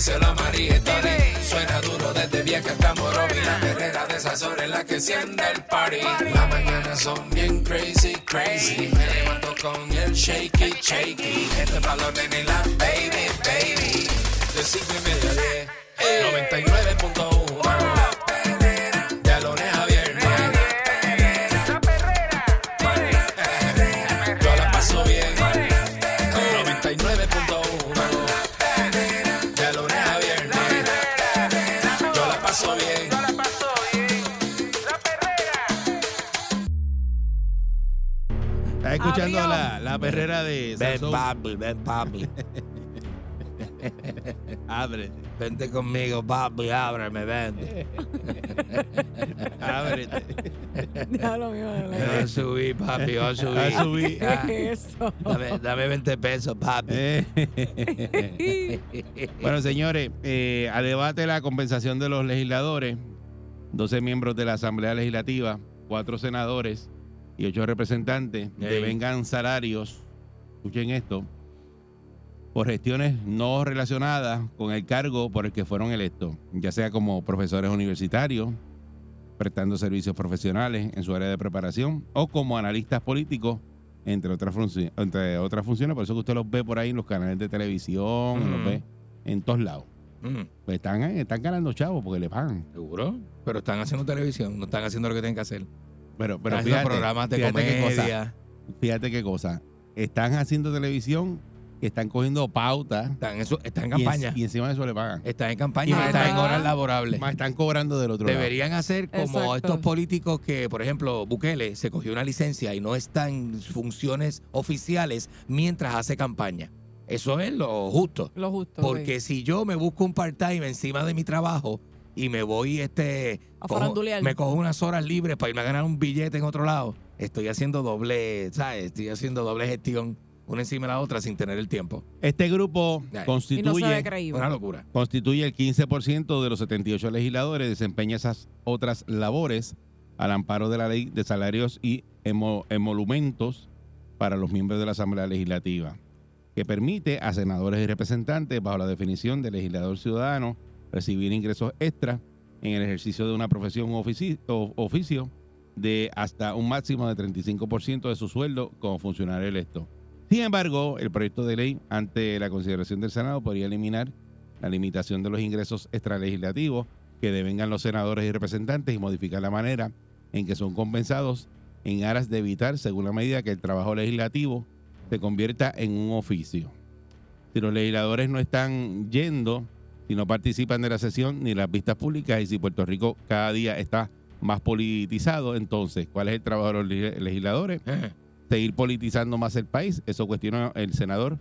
díselo a María. Suena duro desde vieja hasta Morovi. La perrera de esas horas en la que enciende el party. Las mañanas son bien crazy, crazy. Me levanto con el shaky, shaky. Este balón en la baby, baby. De cinco y media a diez. 99.1 escuchando la, la perrera de Ven Sansón. papi, ven papi Ábrete, Vente conmigo papi, ábreme, ven ábrete. Diablo mío, de Voy verdad. a subir papi, voy a subir A subir. Ah, ¿Qué es eso? Dame, dame 20 pesos papi Eh. bueno, señores, eh, a debate la compensación de los legisladores, 12 miembros de la Asamblea Legislativa, 4 senadores y 8 representantes Ey. devengan salarios, escuchen esto, por gestiones no relacionadas con el cargo por el que fueron electos, ya sea como profesores universitarios, prestando servicios profesionales en su área de preparación o como analistas políticos, entre otras, entre otras funciones. Por eso que usted los ve por ahí en los canales de televisión, los ve en todos lados. Mm, Pues están, están ganando chavos porque le pagan. ¿Seguro? Pero están haciendo televisión, no están haciendo lo que tienen que hacer. Pero, pero fíjate, programas de fíjate qué cosa, comedia. fíjate qué cosa. Están haciendo televisión, que están cogiendo pautas Están en, su- están en y, en- campaña. y encima de eso le pagan. Están en campaña y están en está- horas laborables. Más están cobrando del otro lado. Deberían hacer como Exacto. estos políticos que, por ejemplo, Bukele se cogió una licencia y no está en funciones oficiales mientras hace campaña. Eso es lo justo. Lo justo. Porque si yo me busco un part-time encima de mi trabajo y me voy, este, A cojo- farandulear. me cojo unas horas libres para irme a ganar un billete en otro lado, estoy haciendo doble, ¿sabes? Estoy haciendo doble gestión una encima de la otra sin tener el tiempo. Este grupo no constituye. Una locura. constituye el 15% de los 78 legisladores, desempeña esas otras labores al amparo de la ley de salarios y emo- emolumentos para los miembros de la Asamblea Legislativa, que permite a senadores y representantes, bajo la definición de legislador ciudadano, recibir ingresos extras en el ejercicio de una profesión o ofici- o oficio de hasta un máximo de 35% de su sueldo como funcionario electo. Sin embargo, el proyecto de ley, ante la consideración del Senado, podría eliminar la limitación de los ingresos extralegislativos que devengan los senadores y representantes y modificar la manera en que son compensados en aras de evitar, según la medida, que el trabajo legislativo se convierta en un oficio. Si los legisladores no están yendo, si no participan de la sesión ni las vistas públicas y si Puerto Rico cada día está más politizado, entonces, ¿cuál es el trabajo de los leg- legisladores? seguir politizando más el país. Eso cuestiona el senador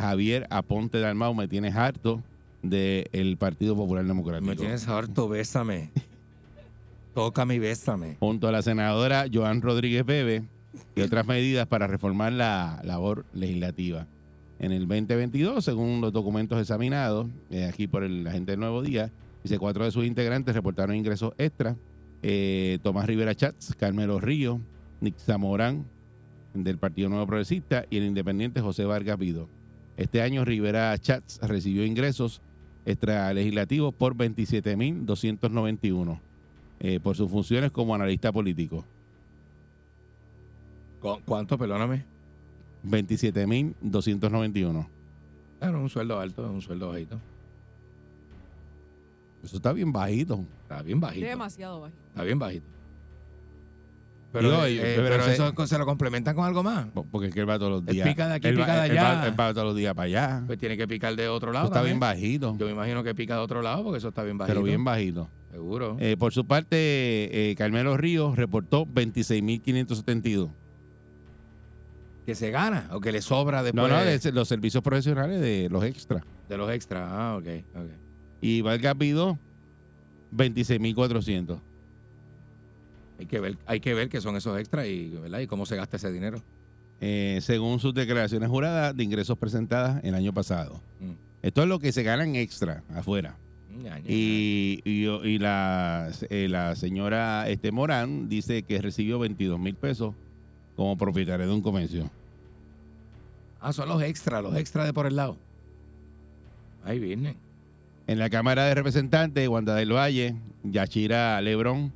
Javier Aponte Dalmau. Me tienes harto del Partido Popular Democrático. Me tienes harto, bésame. Tócame y bésame. Junto a la senadora Joan Rodríguez Bebe y otras medidas para reformar la labor legislativa. En el 2022, según los documentos examinados eh, aquí por el agente del Nuevo Día, dice cuatro de sus integrantes reportaron ingresos extras. Eh, Tomás Rivera Chats, Carmelo Río, Nick Zamorán, del Partido Nuevo Progresista y el independiente José Vargas Vido. Este año Rivera Chats recibió ingresos extralegislativos por 27.291 eh, por sus funciones como analista político. ¿Cu- ¿Cuánto, perdóname? 27.291. Claro, un sueldo alto, un sueldo bajito. Eso está bien bajito. Está bien bajito. Demasiado bajito. Está bien bajito. Pero, Digo, eh, eh, pero pero se- eso se lo complementan con algo más. Porque es que él va todos los Él días. pica de aquí, él va- pica de él va- allá. él va todos los días para allá. Pues tiene que picar de otro lado. Eso está bien bajito. Yo me imagino que pica de otro lado porque eso está bien bajito. Pero bien bajito. Seguro. Eh, por su parte, eh, Carmelo Ríos reportó 26.572. que se gana o que le sobra después No, no, de los servicios profesionales de los extras. de los extras. Ah, ok, ok. Y Vargas Vidó, 26.400. Hay que ver, hay que ver qué son esos extras y, ¿verdad? y cómo se gasta ese dinero. eh, según sus declaraciones juradas de ingresos presentadas el año pasado. Mm. Esto es lo que se ganan extra afuera. Y, y, y la, eh, la señora este, Morán dice que recibió 22 mil pesos como propietaria de un comercio. Ah, son los extras, los extras de por el lado. Ahí vienen. En la Cámara de Representantes, Wanda del Valle, Yachira Lebrón,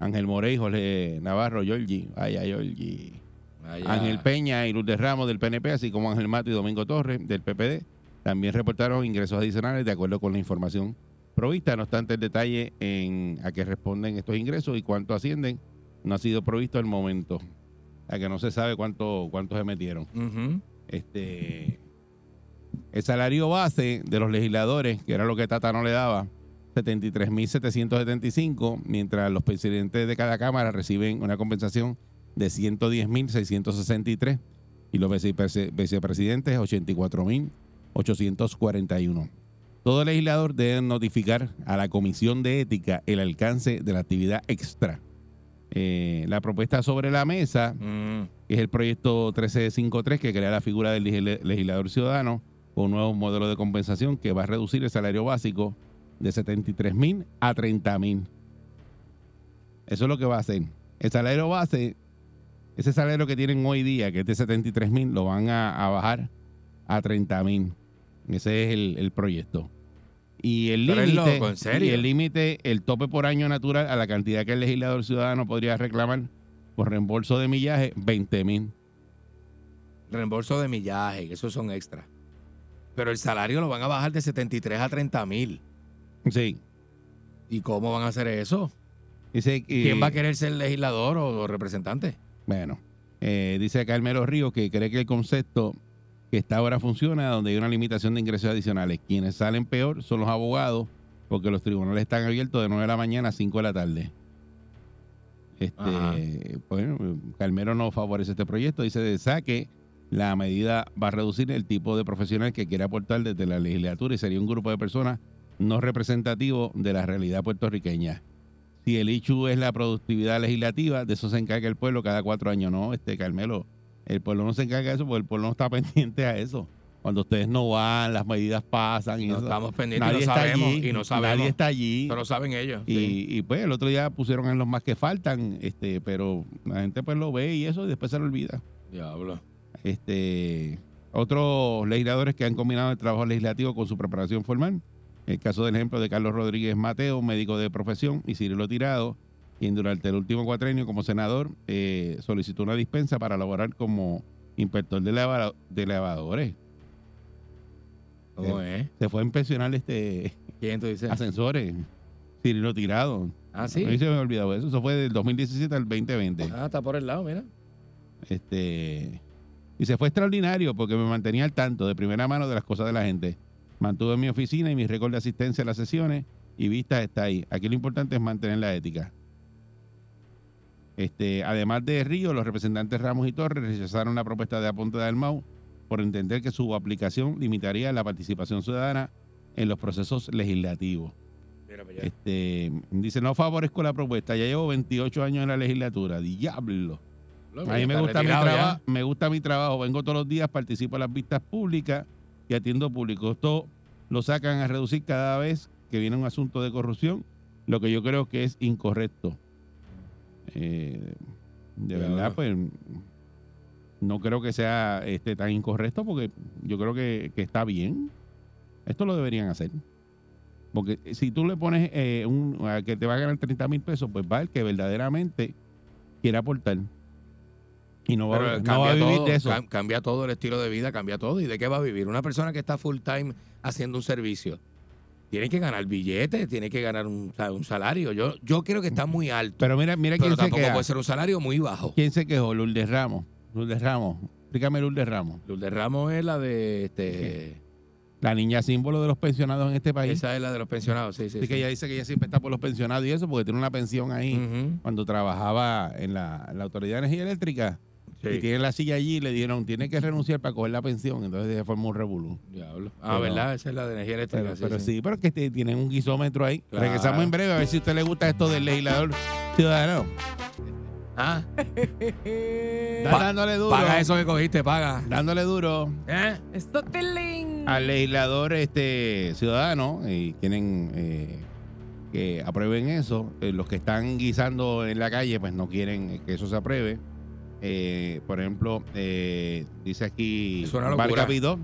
Ángel Morey, Jorge Navarro, Giorgi, vaya Giorgi, Allá. Ángel Peña y Luz de Ramos del PNP, así como Ángel Mato y Domingo Torres del PPD, también reportaron ingresos adicionales de acuerdo con la información provista. No obstante, el detalle en a qué responden estos ingresos y cuánto ascienden no ha sido provisto al momento. A que no se sabe cuánto, cuánto se metieron. Este, el salario base de los legisladores, que era lo que Tata no le daba, 73.775, mientras los presidentes de cada cámara reciben una compensación de 110.663 y los vicepresidentes 84.841. Todo legislador debe notificar a la Comisión de Ética el alcance de la actividad extra. Eh, la propuesta sobre la mesa Mm. es el proyecto 1353 que crea la figura del legis- legislador ciudadano con un nuevo modelo de compensación que va a reducir el salario básico de 73 mil a 30 mil. Eso es lo que va a hacer. El salario base, ese salario que tienen hoy día, que es de 73 mil, lo van a, a bajar a 30 mil. Ese es el, el proyecto. Y el límite, y el límite, el tope por año natural a la cantidad que el legislador ciudadano podría reclamar por reembolso de millaje, 20 mil. Reembolso de millaje, que esos son extras. Pero el salario lo van a bajar de 73 a 30 mil. Sí. ¿Y cómo van a hacer eso? Dice, ¿Quién va a querer ser legislador o, o representante? Bueno, eh, dice Carmelo Río que cree que el concepto que está ahora funciona, donde hay una limitación de ingresos adicionales. Quienes salen peor son los abogados, porque los tribunales están abiertos de 9 de la mañana a 5 de la tarde. Ajá. Este, bueno, Carmelo no favorece este proyecto. Dice de saque, la medida va a reducir el tipo de profesional que quiere aportar desde la legislatura y sería un grupo de personas no representativo de la realidad puertorriqueña. Si el ICHU es la productividad legislativa, de eso se encarga el pueblo cada cuatro años. No, este Carmelo, el pueblo no se encarga de eso porque el pueblo no está pendiente a eso. Cuando ustedes no van, las medidas pasan y No eso. estamos pendientes y nadie no está sabemos. allí, y no sabemos. Nadie está allí. Lo saben ellos. Y, sí. y, pues el otro día pusieron en los más que faltan, este, pero la gente pues lo ve y eso y después se lo olvida. Diablo. Este, otros legisladores que han combinado el trabajo legislativo con su preparación formal. El caso del ejemplo de Carlos Rodríguez Mateo, médico de profesión, y Cirilo Tirado, quien durante el último cuatrenio como senador eh, solicitó una dispensa para laborar como inspector de, lava- de lavadores. ¿Cómo es? Se fue a pensionar este ¿Quién tú dices? ascensores. Cirilo Tirado. Ah, sí. A mí se me ha olvidado eso. Eso fue del 2017 al 2020. Ah, está por el lado, mira. Este, y se fue extraordinario porque me mantenía al tanto de primera mano de las cosas de la gente. Mantuve mi oficina y mi récord de asistencia a las sesiones y vista está ahí. Aquí lo importante es mantener la ética. Este, además de Río, los representantes Ramos y Torres rechazaron la propuesta de Aponte del Mau por entender que su aplicación limitaría la participación ciudadana en los procesos legislativos. Este, dice, no favorezco la propuesta, ya llevo 28 años en la legislatura, diablo. A mí me gusta, mi me gusta mi trabajo. Vengo todos los días, participo en las vistas públicas y atiendo público. Esto lo sacan a reducir cada vez que viene un asunto de corrupción, lo que yo creo que es incorrecto. Eh, de verdad, pues no creo que sea este tan incorrecto porque yo creo que, que está bien. Esto lo deberían hacer. Porque si tú le pones eh, un, a que te va a ganar 30 mil pesos, pues va el que verdaderamente quiere aportar. Y no va, Pero no va a vivir todo, de eso. cam- cambia todo el estilo de vida, cambia todo. ¿Y de qué va a vivir? Una persona que está full time haciendo un servicio, tiene que ganar billetes, tiene que ganar un, un salario. Yo, yo creo que está muy alto, pero, Pero mira, mira quién se tampoco queja. puede ser un salario muy bajo. ¿Quién se quejó? Lourdes Ramos. Lourdes Ramos. Explícame Lourdes Ramos. Lourdes Ramos es la de este. La niña símbolo de los pensionados en este país. Esa es la de los pensionados, sí, sí. Así sí. que ella dice que ella siempre está por los pensionados y eso, porque tiene una pensión ahí cuando trabajaba en la, en la Autoridad de Energía Eléctrica. Sí. Y tiene la silla allí y le dijeron, tiene que renunciar para coger la pensión. Entonces se formó un revolú. Diablo. Ah, Pero- ¿verdad? Esa es la de energía eléctrica. Pero, sí, pero sí. sí, pero es que tienen un guisómetro ahí. Claro. Regresamos en breve a ver si a usted le gusta esto del legislador ciudadano. ¿Ah? Dándole duro. Paga eso que cogiste, paga. Dándole duro ¿Eh? Esto al legislador este ciudadano y quieren eh, que aprueben eso. Eh, los que están guisando en la calle, pues no quieren que eso se apruebe. Eh, por ejemplo, eh, dice aquí Es una locura. Vargas Vidó,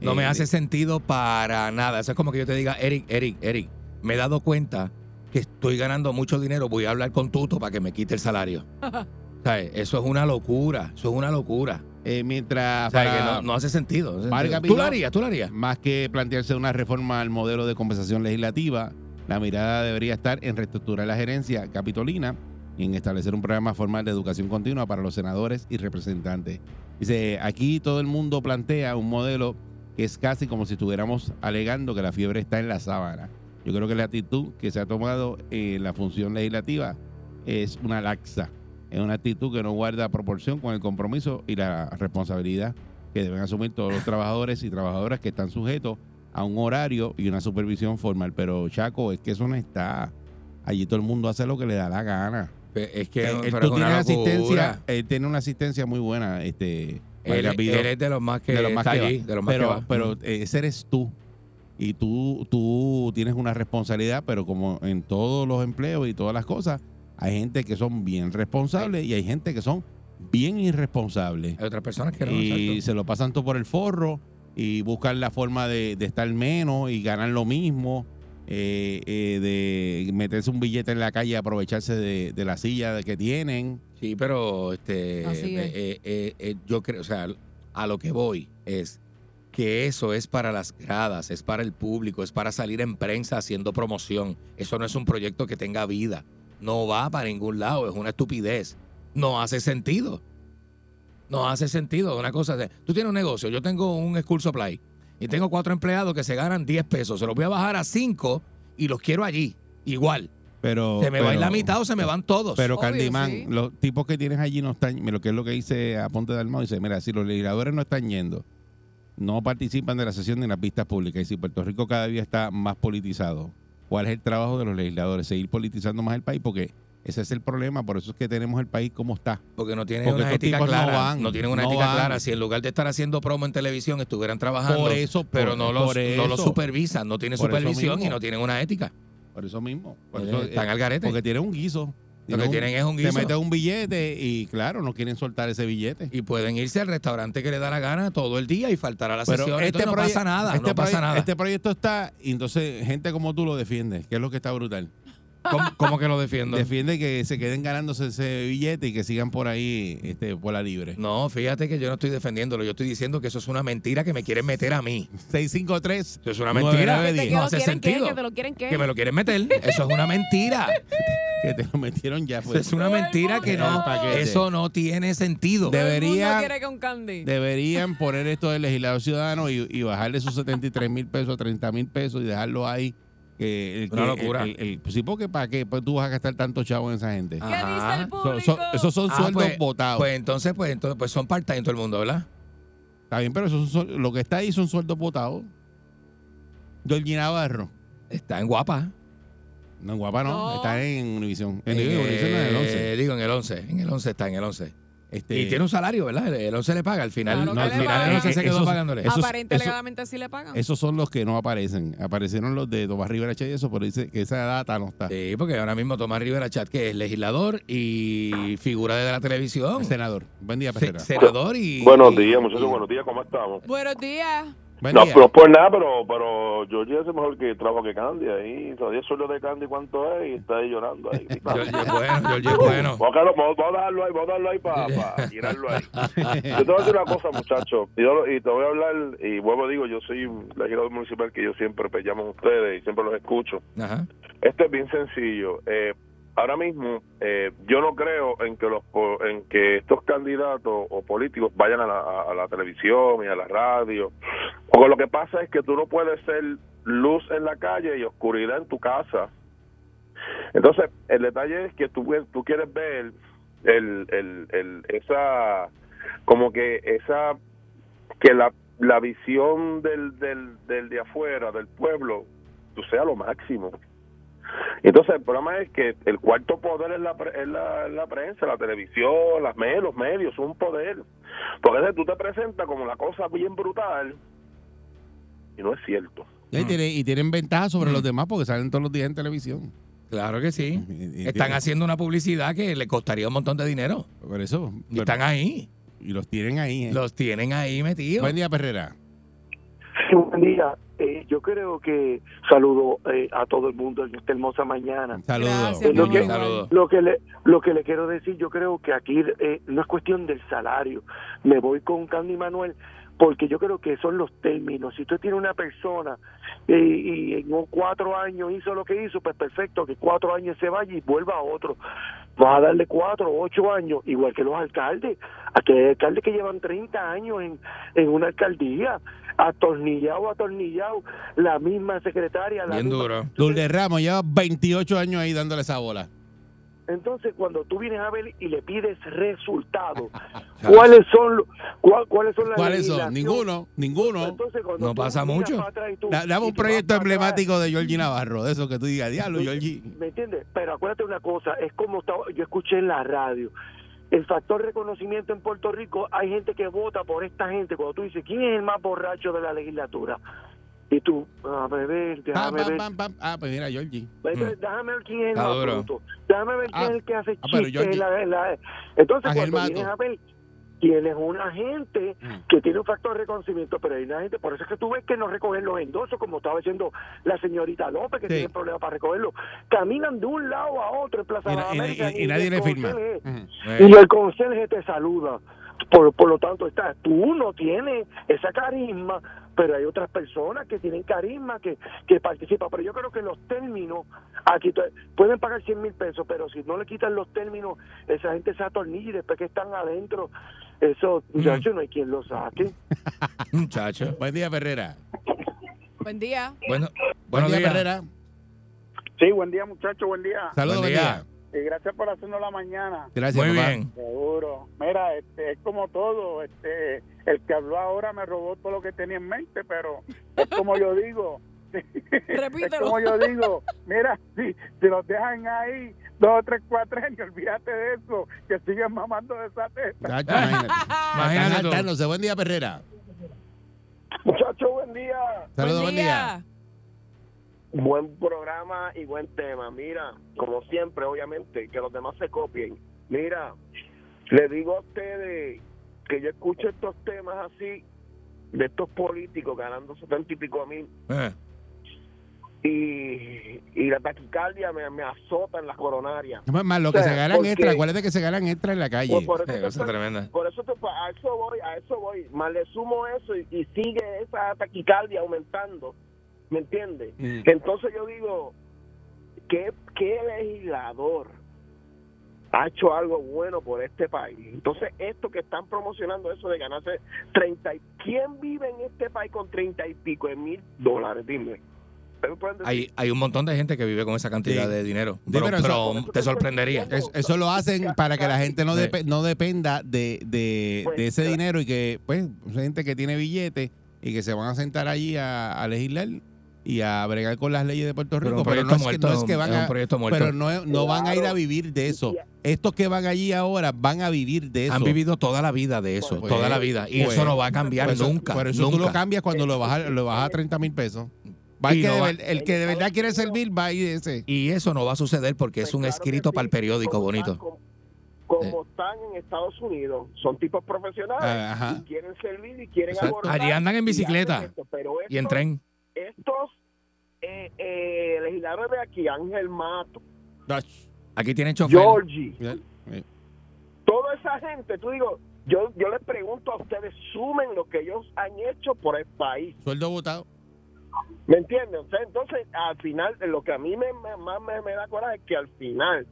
No me eh, hace sentido para nada. Eso es como que yo te diga, Eric, Eric, Eric, me he dado cuenta que estoy ganando mucho dinero, voy a hablar con Tuto para que me quite el salario. ¿Sabes? Eso es una locura, eso es una locura. eh, mientras O sea, para- que no, no hace sentido. no hace sentido. ¿Tú Vidó- lo harías? ¿Tú lo harías? más que plantearse una reforma al modelo de compensación legislativa, la mirada debería estar en reestructurar la gerencia capitolina en establecer un programa formal de educación continua para los senadores y representantes. Dice, aquí todo el mundo plantea un modelo que es casi como si estuviéramos alegando que la fiebre está en la sábana. Yo creo que la actitud que se ha tomado en la función legislativa es una laxa. Es una actitud que no guarda proporción con el compromiso y la responsabilidad que deben asumir todos los trabajadores y trabajadoras que están sujetos a un horario y una supervisión formal. Pero, Chaco, es que eso no está. Allí todo el mundo hace lo que le da la gana. Es que Eh, él, tú una asistencia, él tiene una asistencia muy buena. Este, Él, es de los más que de los más está que va. allí, de los más pero, que va. pero ese eres tú. Y tú, tú tienes una responsabilidad, pero como en todos los empleos y todas las cosas, hay gente que son bien responsables y hay gente que son bien irresponsables. Hay otras personas que no. y se lo pasan todo por el forro y buscan la forma de, de estar menos y ganar lo mismo, eh, eh, de meterse un billete en la calle y aprovecharse de, de la silla que tienen. Sí, pero este, eh, eh, eh, yo creo, o sea, a lo que voy es que eso es para las gradas, es para el público, es para salir en prensa haciendo promoción. Eso no es un proyecto que tenga vida. No va para ningún lado, es una estupidez. No hace sentido. No hace sentido. Una cosa de, tú tienes un negocio, yo tengo un school supply y tengo cuatro empleados que se ganan 10 pesos. Se los voy a bajar a 5 y los quiero allí, igual. Pero, Se me va a ir la mitad o se me van todos. Pero Candyman, sí. los tipos que tienes allí no están, lo que es lo que dice Aponte de Almado, dice, mira, si los legisladores no están yendo, no participan de la sesión ni en las vistas públicas, y si Puerto Rico cada día está más politizado, ¿cuál es el trabajo de los legisladores? Seguir politizando más el país, porque ese es el problema, por eso es que tenemos el país como está. Porque no tienen Porque una ética no clara. No, tienen una no ética van. clara. Si en lugar de estar haciendo promo en televisión estuvieran trabajando, Por eso, por- pero no los, no supervisan, no tienen Por supervisión y no tienen una ética. Por eso mismo. Por Eh, eso, están eh, al garete. Porque tienen un guiso. Lo que tienen es un guiso. Se mete un billete y claro, no quieren soltar ese billete. Y pueden irse al restaurante que le da la gana todo el día y faltar a la Pero sesión. Entonces no pasa nada, este no pasa nada. Este proyecto está, y entonces gente como tú lo defiende, que es lo que está brutal. ¿Cómo, cómo que lo defiendo? Defiende que se queden ganándose ese billete y que sigan por ahí este, por la libre. No, fíjate que yo no estoy defendiéndolo. Yo estoy diciendo que eso es una mentira que me quieren meter a mí. 653. Eso es una mentira. 9910. ¿Que No hace sentido. ¿Que te lo quieren qué? Que me lo quieren meter. Eso es una mentira. Que te lo metieron ya. Eso Pues. es una mentira que no. Eso no tiene sentido. Debería- quiere que un candy. Deberían poner esto del legislador ciudadano y, y bajarle esos 73 mil pesos a 30 mil pesos y dejarlo ahí. El- Una locura. el- el- pues sí, porque para qué pues tú vas a gastar tanto chavo en esa gente. ¿Qué Ajá. dice el So- público? so- esos son Ah, sueldos pues- votados. Pues entonces, pues entonces, pues son part-time todo el mundo, ¿verdad? Está bien, pero esos son, lo que está ahí son sueldos votados. Georgie Navarro. Está en guapa. No, en Guapa no, No. está en Univisión. En, Univisión no, en el 11. eh, Digo, en el 11. En el 11 está, en el 11. Este, Y tiene un salario, ¿verdad? El 11 le paga. Al final, Claro no, que al le final paga. el 11 se quedó Esos- pagándole. esos- Aparente eso- legalmente sí le pagan. Esos son los que no aparecen. Aparecieron los de Tomás Rivera Che y eso, pero dice que esa data no está. Sí, porque ahora mismo Tomás Rivera Chat, que es legislador y figura de la televisión. Senador. Buen día, Se- Pereira. senador y. Buenos días, muchachos, buenos días, ¿cómo estamos? Buenos días. No, no por nada, pero, pero Georgie hace mejor que trabajo que Candy ahí. Todavía sueldo de Candy cuánto es y está ahí llorando ahí. Georgie es bueno, Georgie es bueno. Vamos a, dejarlo ahí, vamos a dejarlo ahí para tirarlo ahí. Yo te voy a decir una cosa, muchachos, y, y te voy a hablar, y vuelvo digo, yo soy legislador municipal que yo siempre pues, llamo a ustedes y siempre los escucho. Ajá. Esto es bien sencillo. Eh, ahora mismo, eh, yo no creo en que los en que estos candidatos o políticos vayan a la, a- la televisión y a la radio. Porque lo que pasa es que tú no puedes ser luz en la calle y oscuridad en tu casa. Entonces, el detalle es que tú, tú quieres ver el, el, el, esa, como que esa, que la, la visión del, del, del de afuera, del pueblo, tú sea lo máximo. Entonces el problema es que el cuarto poder es la, pre- es la, es la prensa, la televisión, las medios, los medios, son un poder. Porque a veces tú te presentas como la cosa bien brutal y no es cierto. Y, Mm. tiene- y tienen ventaja sobre los demás porque salen todos los días en televisión. Claro que sí. Y- y- Están haciendo una publicidad que le costaría un montón de dinero. Por eso. Y pero- están ahí. y los tienen ahí. ¿eh? Los tienen ahí metidos. Buen día, Perrera. Sí, buen día. Eh, yo creo que saludo eh, a todo el mundo en esta hermosa mañana. Saludos. Gracias, Lo que-. Lo que le lo que le quiero decir, yo creo que aquí eh, no es cuestión del salario. Me voy con Candy Manuel porque yo creo que son los términos. Si usted tiene una persona eh, y en un cuatro años hizo lo que hizo, pues perfecto, que cuatro años se vaya y vuelva a otro. Vas a darle cuatro o ocho años, igual que los alcaldes. Aquí hay alcaldes que llevan 30 años en, en una alcaldía, atornillado, atornillado, la misma secretaria. La Bien misma- duro. Lourdes Ramos lleva 28 años ahí dándole esa bola. Entonces, cuando tú vienes a ver y le pides resultados, ¿cuáles son cuál- cuáles son las ¿Cuáles son? Ninguno, ninguno. Entonces, cuando No pasa mucho. tú- Da- Dame un proyecto atrás, emblemático de Georgie Navarro, de eso que tú digas, diablo, Georgie. ¿Me entiendes? Pero acuérdate una cosa, es como estaba, yo escuché en la radio. El factor reconocimiento en Puerto Rico, hay gente que vota por esta gente. Cuando tú dices, ¿quién es el más borracho de la legislatura? Y tú, déjame ver, Pam, déjame pam, ver. Ah, pues mira, Georgie. Entonces, Déjame ver quién es el más bruto. Déjame ver quién Ah, es el que hace ah, pero chistes. Entonces, Ángel cuando Mato. vienes a ver, tienes una gente Mm. que tiene un factor de reconocimiento, pero hay una gente, por eso es que tú ves que no recogen los endosos, como estaba diciendo la señorita López, que Sí. tiene problemas para recogerlo. Caminan de un lado a otro en Plaza Y, de na- las y- Américas y- y nadie le firma. Ujú. Y el conserje te saluda. Por, por lo tanto, está, tú no tienes esa carisma, pero hay otras personas que tienen carisma, que, que participan. Pero yo creo que los términos, aquí pueden pagar 100 mil pesos, pero si no le quitan los términos, esa gente se atornilla y después que están adentro, eso, muchachos, no hay quien lo saque. Muchacho. Buen día, Perrera. Buen día. Bueno, Buen buenos día. Perrera. Sí, buen día, muchachos, buen día. Saludos, Buen buen día. Y gracias por hacernos la mañana. Gracias, Muy papá. bien. Seguro. Mira, este, es como todo. Este, el que habló ahora me robó todo lo que tenía en mente, pero es como yo digo. es Repítelo. como yo digo. Mira, si, si los dejan ahí dos, tres, cuatro años, olvídate de eso, que siguen mamando de esa teta. Imagínate. Buen día, Perrera. Muchachos, buen día. Saludos, buen día. Buen programa y buen tema. Mira, como siempre, obviamente, que los demás se copien. Mira, le digo a ustedes que yo escucho estos temas así, de estos políticos ganando setenta y pico mil, Eh, y, y la taquicardia me, me azota en la coronaria. Más, más lo que O sea, se ganan porque- extra, acuérdate que se ganan extra en la calle. Por, por eso, eh, te cosa tremenda. por eso te- a eso voy, a eso voy. Más le sumo eso y, y sigue esa taquicardia aumentando. ¿Me entiendes? Mm. Entonces yo digo, ¿qué, ¿qué legislador ha hecho algo bueno por este país? Entonces, esto que están promocionando eso de ganarse 30 y... ¿Quién vive en este país con 30 y pico de mil dólares? Dime. Hay, hay un montón de gente que vive con esa cantidad Sí. de dinero. Sí, Pero, pero eso- pero te sorprendería. Es- eso lo hacen para que la gente no, Sí. depe- no dependa de, de- Pues, de ese claro. dinero y que, pues, gente que tiene billetes y que se van a sentar allí a, a legislar y a bregar con las leyes de Puerto Rico. un Pero, no, es que, muerto no es que van un a. Pero no, no van a ir a vivir de eso. Estos que van allí ahora van a vivir de eso. Han vivido toda la vida de eso, Pues, toda la vida. Y pues, eso no va a cambiar nunca. Por eso nunca. tú lo cambias cuando lo bajas, lo bajas a 30 mil pesos. Va el, que no de va- ver- el que de verdad quiere servir va a ir ese. Y eso no va a suceder porque es un Pues claro que escrito sí, para el periódico bonito. Como, como están en Estados Unidos, son tipos profesionales Ah, ajá. y quieren servir y quieren abordar Allí andan en bicicleta hacen esto, pero Y en tren. Estos eh, eh, legisladores de aquí, Ángel Mato, Aquí tienen chofer. Georgie, toda esa gente, tú digo, yo, yo les pregunto a ustedes, sumen lo que ellos han hecho por el país. Sueldo votado. ¿Me entienden? O sea, entonces, al final, lo que a mí me, me- más me, me da coraje es que al final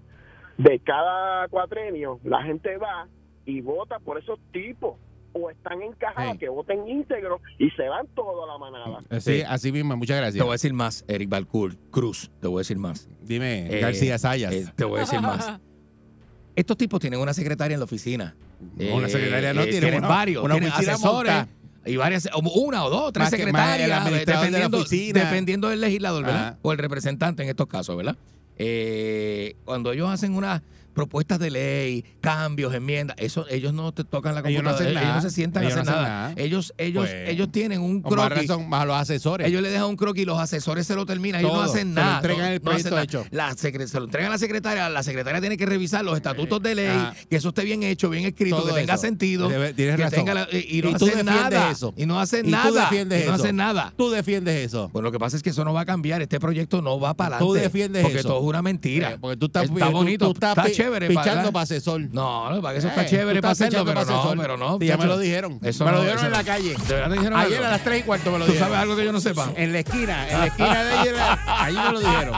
de cada cuatrenio, la gente va y vota por esos tipos. O están encajados Hey. que voten íntegro y se van todos a la manada. Así, Sí. así mismo, muchas Te gracias. voy a decir más, Eric Balcour, Cruz. Te voy a decir más. Dime, Eh, García Sayas. Eh, te voy a decir más. Estos tipos tienen una secretaria en la oficina. una Eh, secretaria no eh, tiene tienen una- varios, una tienen asesores. Y varias, una o dos, tres Más más secretarias, de la dependiendo, oficina. dependiendo del legislador, ¿verdad? Ajá. O el representante en estos casos, ¿verdad? Eh, cuando ellos hacen unas propuestas de ley, cambios, enmiendas, eso ellos no te tocan la Ellos no computadora, ellos, nada. no se sientan a Ellos hacer no nada. nada. Ellos, ellos, Pues, ellos tienen un más croquis. razón, más los asesores. Ellos le dejan un croquis y los asesores se lo terminan. Ellos no hacen Se lo nada. entregan el proyecto nada. hecho. La secre- se lo entregan a la secretaria. La secretaria tiene que revisar los estatutos de ley, que eso esté bien hecho, bien escrito, que tenga eso. sentido. Debe- tienes que razón. tenga la- y, y no Y tú hacen nada. eso. Y no hacen Y tú nada. defiendes y no eso. hacen nada. Tú defiendes eso. Pues lo que pasa es que eso no va a cambiar. Este proyecto no va para Tú adelante. defiendes porque eso. todo es una mentira. Eh, porque tú estás, está tú- bonito, tú estás chévere. pichando para para asesor. No, no, para que eso Eh, está chévere tú para hacerlo, pero pa' no, pero no. Ya me lo dijeron. Eso me lo dijeron eso en la calle. ¿De verdad te dijeron Ayer algo? a las 3 y cuarto me lo ¿Tú dijeron. sabes algo que yo no sepa? En la esquina, en la esquina de ella, ahí me lo dijeron.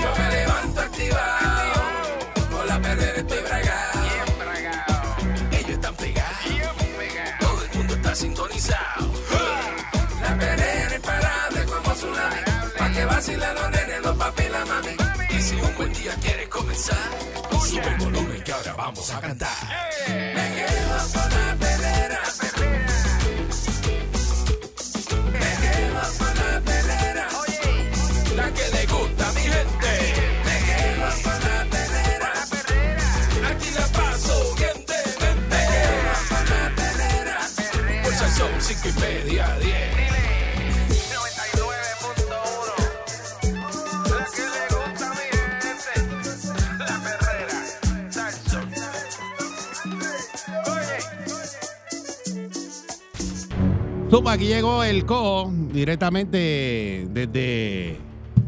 Yo me levanto activado, con la perrera estoy bragado. Ellos están pegados, todo el mundo está sintonizado. La perrera imparable como tsunami, pa' que vacilen los nenes, los papi y la mami. Día quieres comenzar, sube el volumen que ahora vamos a cantar. Me quedo con la perrera, Zumba, aquí llegó el cojo directamente desde.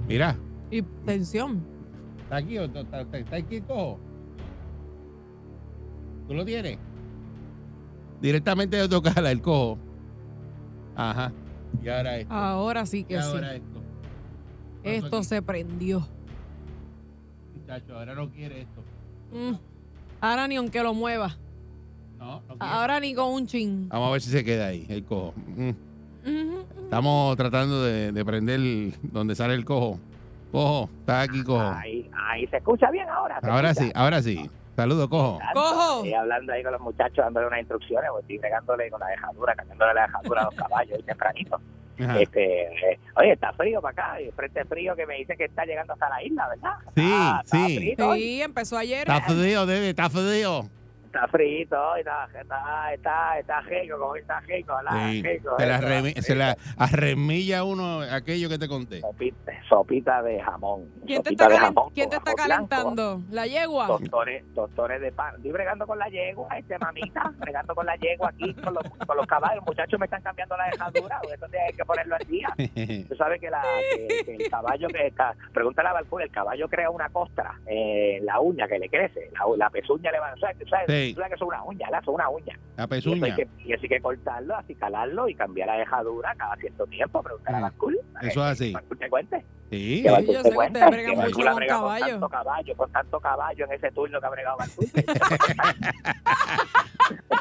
Mira, Y tensión. ¿está aquí o está, aquí el cojo? ¿Tú lo tienes? Directamente de Ocala, el cojo. Ajá. Y ahora esto. Ahora sí y que sí. ahora esto. Esto se prendió. Muchacho, ahora no quiere esto. Mm. Ahora ni aunque lo mueva. No, no quiere. Ahora ni con un chin. Vamos a ver si se queda ahí, el cojo. Mm. Estamos tratando de, de prender donde sale el cojo. Cojo, está aquí, cojo. Ahí, ahí se escucha bien ahora. ¿se Ahora escucha? sí, ahora sí. Saludos, cojo. Cojo. Estoy hablando ahí con los muchachos, dándole unas instrucciones, pues estoy regándole con la dejadura, cambiándole la dejadura a los caballos y tempranito. Ajá. Este, eh, oye, está frío para acá, y el frente frío que me dice que está llegando hasta la isla, ¿verdad? Sí, Ah, está sí. hoy. Sí, empezó ayer. Está frío, Dede, está frío. Está frito está, está, está, está rico, como está rico, ¿verdad? Sí. Rico, Se, la remi- rico. se la arremilla uno aquello que te conté. Sopita, sopita de jamón. ¿Quién te está, de calen- jamón ¿quién te con está arroz blanco, calentando? ¿La yegua? Tostones de pan. Estoy bregando con la yegua, este mamita, bregando con la yegua aquí, con los, con los caballos. Los muchachos me están cambiando la dejadura, porque eso hay que ponerlo al día. Tú sabes que, la, que, que el caballo que está, pregúntale a Balfour, el caballo crea una costra eh, en la uña que le crece, la, la pezuña le va, ¿sabes? ¿Tú sabes, Sí. Tú sabes que una uña. Eso es una uña. La Y eso, pezuña. hay que, y eso hay que cortarlo, así calarlo y cambiar la dejadura cada cierto tiempo, pregúntale a Mm. Balfour. Eso es así. Balfour te cuente. Sí. Que yo te sé que que mucho con caballo. Con tanto caballo, con tanto caballo en ese turno que ha bregado Balfour.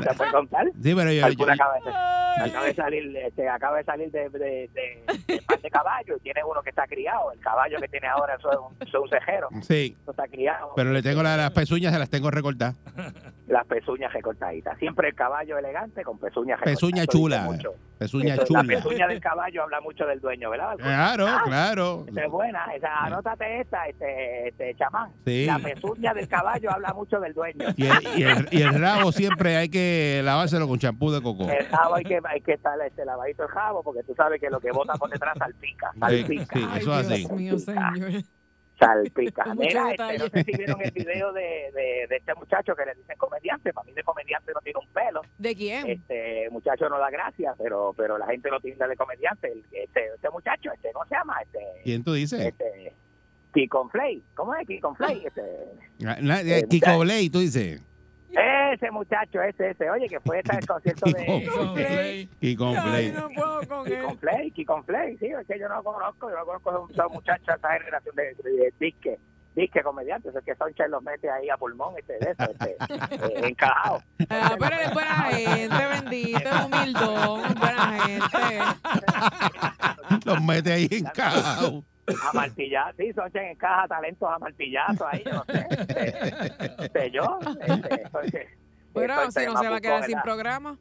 ¿Te puede contar? Sí, pero yo, acaba de, acaba de salir, este, acaba de salir de, de, de, de par de caballo y tiene uno que está criado. El caballo que tiene ahora eso es un, eso es un cejero. sí, Eso está criado. pero le tengo la- las pezuñas, se las tengo recortadas. Las pezuñas recortaditas. Siempre el caballo elegante con pezuñas recortadas. Pezuña chula. mucho. Pezuña Eso- chula. La pezuña del caballo habla mucho del dueño, ¿verdad? Claro, Ah, claro. Esa es buena, esa, anótate esta, este, este chamán. Sí. La pezuña del caballo habla mucho del dueño. Y el, y, el, y el rabo siempre hay que lavárselo con champú de coco. El jabo hay que, hay que estar este, lavadito el jabo porque tú sabes que lo que bota por detrás salpica. Sí, Salpica. sí, Ay, eso es Dios así. mío, señor. Salpica. Mira, este, no sé si vieron el video de, de, de este muchacho que le dicen comediante. Para mí de comediante no tiene un pelo. ¿De quién? Este muchacho no da gracia, pero pero la gente lo tilda de comediante. El- Este, este muchacho, este, ¿cómo se llama? Este, ¿Quién tú dices? este, Kikon Flay. ¿Cómo es Kikon Flay? Este, Ah, na- eh, Kiko Blay, tú dices. Ese muchacho, ese, ese. Oye, que fue el concierto de... Kiko Blay. Kiko Ay, Blay. no puedo con él. Flay, Kikon Flay, sí, es que yo no lo conozco, yo no conozco a un muchacho de esa generación de, de, de disque, disque comediantes, es que Soncha los mete ahí a pulmón, este, de eso, este, eh, encajado. Ah, pero él es buena gente, bendito, es humildón, buena gente. Los mete ahí en caja. Amartillado, sí, Soncha encaja talentos amartillados ahí, no sé, este, este, yo, este, porque- Pero Soncha si no se va a quedar sin ¿verdad? programa.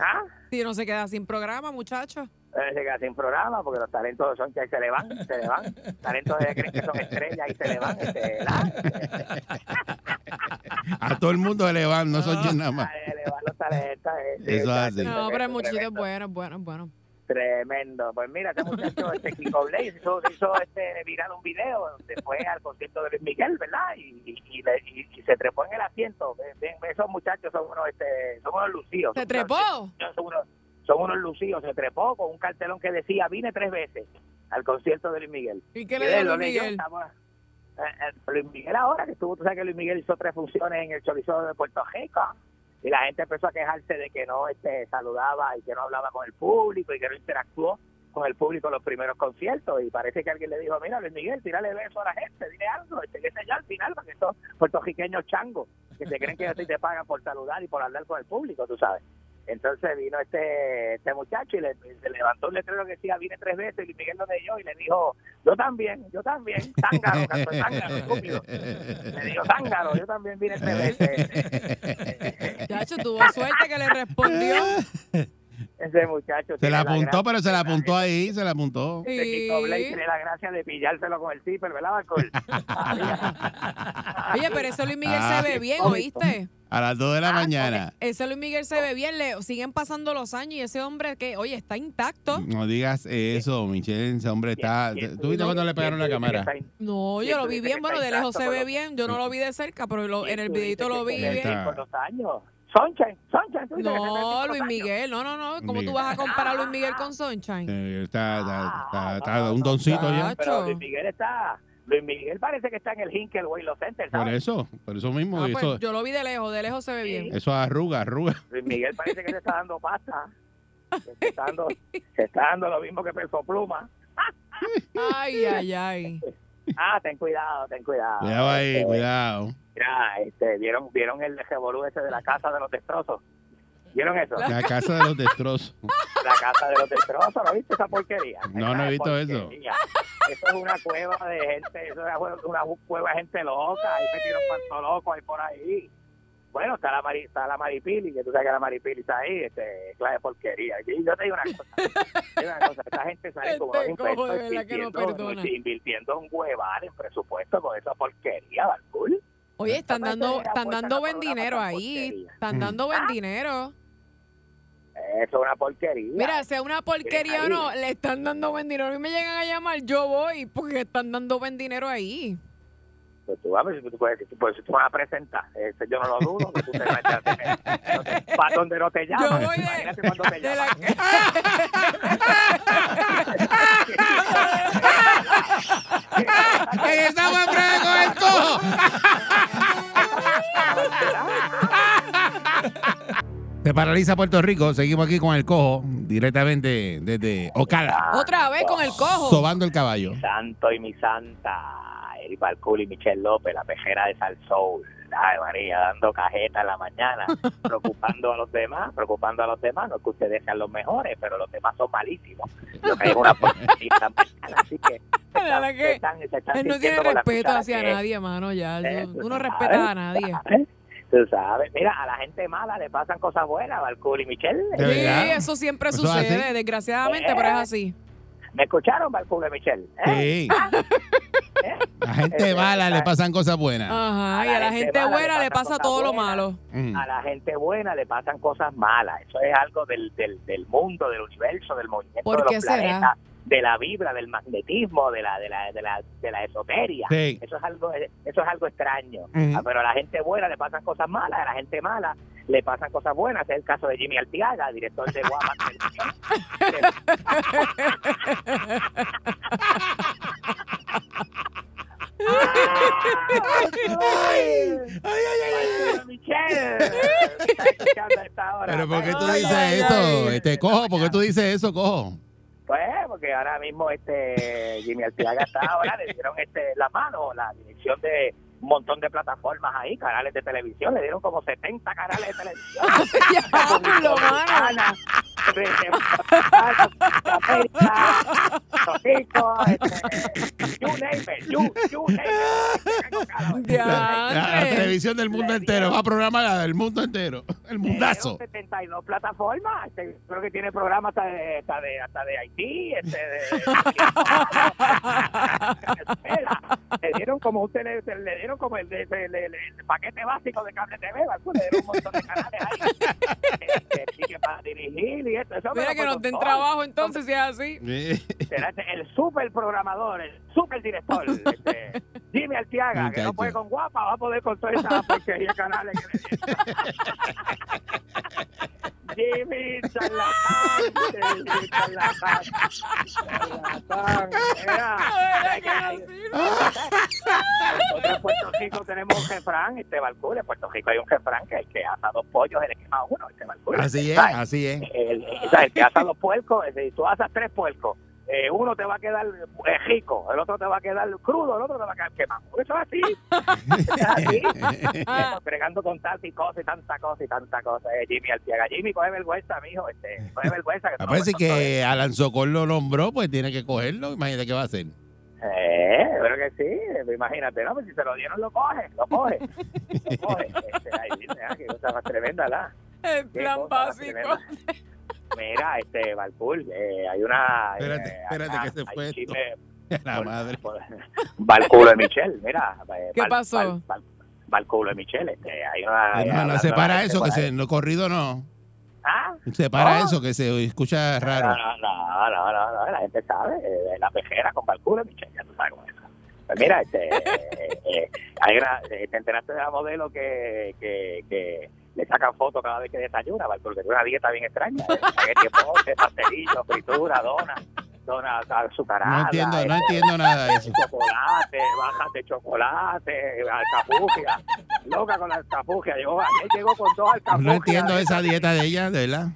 ¿Ah? Si no se queda sin programa, muchacho. Eh, Se queda sin programa porque los talentos de Soncha se le van, se le van. Talentos de creen que son estrellas y se le van. este. A todo el mundo le van, no son yo nada más. Se le van los talentos. eh, Eso así. No, pero el muchito es bueno, bueno, bueno. Tremendo. Pues mira, este muchacho, este Kiko Blaze, hizo, hizo este viral un video donde fue al concierto de Luis Miguel, ¿verdad? Y, y, y le- y- y se trepó en el asiento. Ven, esos muchachos son unos, este, son unos lucidos. ¿Se trepó? Son unos, son unos lucidos. Se trepó con un cartelón que decía, vine tres veces al concierto de Luis Miguel. ¿Y qué le dio Luis Miguel? eh, eh, Luis Miguel ahora que estuvo, tú sabes que Luis Miguel hizo tres funciones en el chorizo de Puerto Rico y la gente empezó a quejarse de que no este saludaba y que no hablaba con el público y que no interactuó con el público en los primeros conciertos y parece que alguien le dijo, mira Luis Miguel, tírale beso a la gente, dile algo, este, sé yo, al final, porque estos puertorriqueños changos que se creen que a ti te pagan por saludar y por hablar con el público, tú sabes. Entonces vino este este muchacho y le, se levantó un letrero que decía, vine tres veces, y Luis Miguel lo leyó y le dijo, yo también, yo también, zángaro, canto de zángaro, estúpido. Le dijo, zángaro, yo también vine tres veces. Muchacho, tuvo suerte que le respondió. Ese muchacho Se la apuntó, pero se la apuntó ahí, se la apuntó. Ese Kiko Blake Sí. tiene la gracia de pillárselo con el zipper, ¿verdad, Barcol? Oye, pero ese Luis Miguel Ah, se ve bien. ¿oíste? A las 2 de la mañana. Ese Luis Miguel se ve bien, le siguen pasando los años y ese hombre que, oye, está intacto. No digas eso, Michelle, ese hombre está... ¿Quién- quién ¿Tú viste cuando le pegaron la cámara? No, ¿Quién yo lo vi bien, bueno, de lejos se ve bien. Yo no lo vi de cerca, pero lo- en el videito lo vi bien. Con los años. Sunshine, Sunshine. tú No, Luis. Miguel, no, no, no. ¿Cómo tú Miguel. vas a comparar a Luis Miguel con Sunshine? Eh, está, está, está- Ah, está no, no, un no, doncito ya. Pero Luis Miguel está... Luis Miguel parece que está en el Hinkel Los Center, Por ¿sabes? eso, por eso mismo. Ah, pues eso, yo lo vi de lejos, de lejos se ve bien. eso arruga, arruga. Luis Miguel parece que se está dando pasta. Se está dando, se está dando lo mismo que Peso Pluma. Ay, ay, ay. Ah, ten cuidado, ten cuidado. Cuidado ahí, Este, cuidado. Mira, este, ¿vieron, ¿vieron el revolú ese de la casa de los destrozos? ¿Vieron eso? La casa de los destrozos. La casa de los destrozos, ¿no viste esa porquería? No, no he visto eso. Eso es una cueva de gente, eso es una cueva de gente loca, se tiran cuanto loco ahí por ahí. Bueno, está la, Mari, está la Maripili, que tú sabes que la Maripili está ahí, este, clase de porquería. Y yo te digo una cosa, te digo una cosa, esta gente sale como Este un cojo, que no invirtiendo, invirtiendo un hueval en presupuesto con esa porquería, Balcool. Oye, están dando, están dando buen dinero ahí. porquería. Están dando buen dinero. Eso es una porquería. Mira, sea una porquería o no, le están dando buen dinero. A mí me llegan a llamar, yo voy porque están dando buen dinero ahí. Pues tú, a ver, si tú, tú, pues, si tú vas a presentar, este, yo no lo dudo, que tú te metas para donde no te llaman. Yo voy de- Imagínate cuando te la-. ¡Estamos en breve con el cojo! Se paraliza Puerto Rico. Seguimos aquí con el cojo, directamente desde Ocala, Otra vez con el cojo. sobando el caballo. Mi santo y mi santa, Eric Balcool y Michelle López, la pejera de Sal Soul. Ay, María, dando cajeta en la mañana, preocupando a los demás, preocupando a los demás. No es que ustedes sean los mejores, pero los demás son malísimos. Lo que es una así que se La verdad están- que se están- se están Él no tiene respeto hacia que- nadie, mano, ya. Eh, Tú- tú Tú no sabes, respetas a nadie. ¿sabes? Tú sabes. Mira, a la gente mala le pasan cosas buenas, Balcool y Michelle. ¿De Sí, eso siempre ¿Eso es sucede, así? desgraciadamente, Eh. pero es así. ¿Me escucharon, Balcool y Michelle? ¿Eh? Sí. ¿Eh? La gente mala le pasan cosas buenas. Ajá, y a la gente buena le pasa todo lo malo. Mm. a la gente buena le pasan cosas malas. Eso es algo del, del, del mundo, del universo, del movimiento ¿Por de qué los será? De la vibra, del magnetismo, de la de la de la, de la esoteria. Sí. Eso es algo eso es algo extraño. Ah, Pero a la gente buena le pasan cosas malas, a la gente mala le pasan cosas buenas. Es el caso de Jimmy Altiaga, director de Guapa. Ay. Pero ¿por qué tú dices esto? Este cojo, ¿por qué tú dices eso, cojo? Pues porque ahora mismo este Jimmy Arteaga está ahora le dieron este la mano la dirección de un montón de plataformas ahí, canales de televisión, le dieron como 70 canales de televisión. Este. La, televisión del mundo entero. Va a programar la del mundo entero. El mundazo. 72 plataformas. Este, creo que tiene programas hasta de, hasta de, hasta de Haití. Este, de, Venezuela. le dieron como le dieron como el, paquete básico de cable TV, ¿verdad? le dieron un montón de canales ahí. Este, y que para dirigir esto. Eso Mira que nos den trabajo entonces si es así. Será este, el super programador, el super director, este, Jimmy Altiaga, que no puede con guapa, va a poder con toda esa porquería canales que. Jimmy charlatán, Jimmy charlatán, charlatán, mira, nosotros en Puerto Rico tenemos un refrán, este Balcule, en Puerto Rico hay un refrán que el que asa dos pollos, el que quema uno, este Balcule. Así es, así es. el, el- o sea, el que asa dos puercos, decir, tú asas tres puercos, eh, uno te va a quedar eh, rico, el otro te va a quedar crudo, el otro te va a quedar quemado. Eso es así. Eso es así. Con tanta y cosa y tanta cosa y tanta cosa. Eh, Jimmy Altiaga. Jimmy, coge vergüenza, mijo. Este, coge vergüenza. Que Ah, no pues que Alan Socol lo nombró, pues tiene que cogerlo. Imagínate qué va a hacer. Eh, creo que sí, imagínate, ¿no? Pues si se lo dieron, lo coge, lo coge. Lo coge. Este, ahí dice, ah, qué cosa más tremenda, ¿la? El plan básico. Mira, este, Balcool, eh, hay una... Espérate, eh, espérate acá que se hay fue esto. La madre. Balculo de Michelle, mira. eh, ¿Qué Bal- pasó? Balculo de Michelle, este, hay una... hay Hermano, una- separa eso, que por se, no corrido no. ¿Ah? Separa No. eso, que se escucha raro. No, no, no, no, no, no, la gente sabe, eh, la pejera con Balculo de Michelle, ya tú sabes cómo es. Pues mira, este, eh, eh, hay una, eh, te enteraste de la modelo que, que, que le sacan fotos cada vez que desayuna, porque tiene una dieta bien extraña. eh, tiene postre, pastelillo, fritura, dona, dona azucarada. No entiendo, no este, entiendo nada de eso. chocolate, bajas de chocolate, alcapugia, loca con la alcapugia. Llegó, ayer llegó con dos alcapugias. No entiendo esa dieta de ella, de verdad.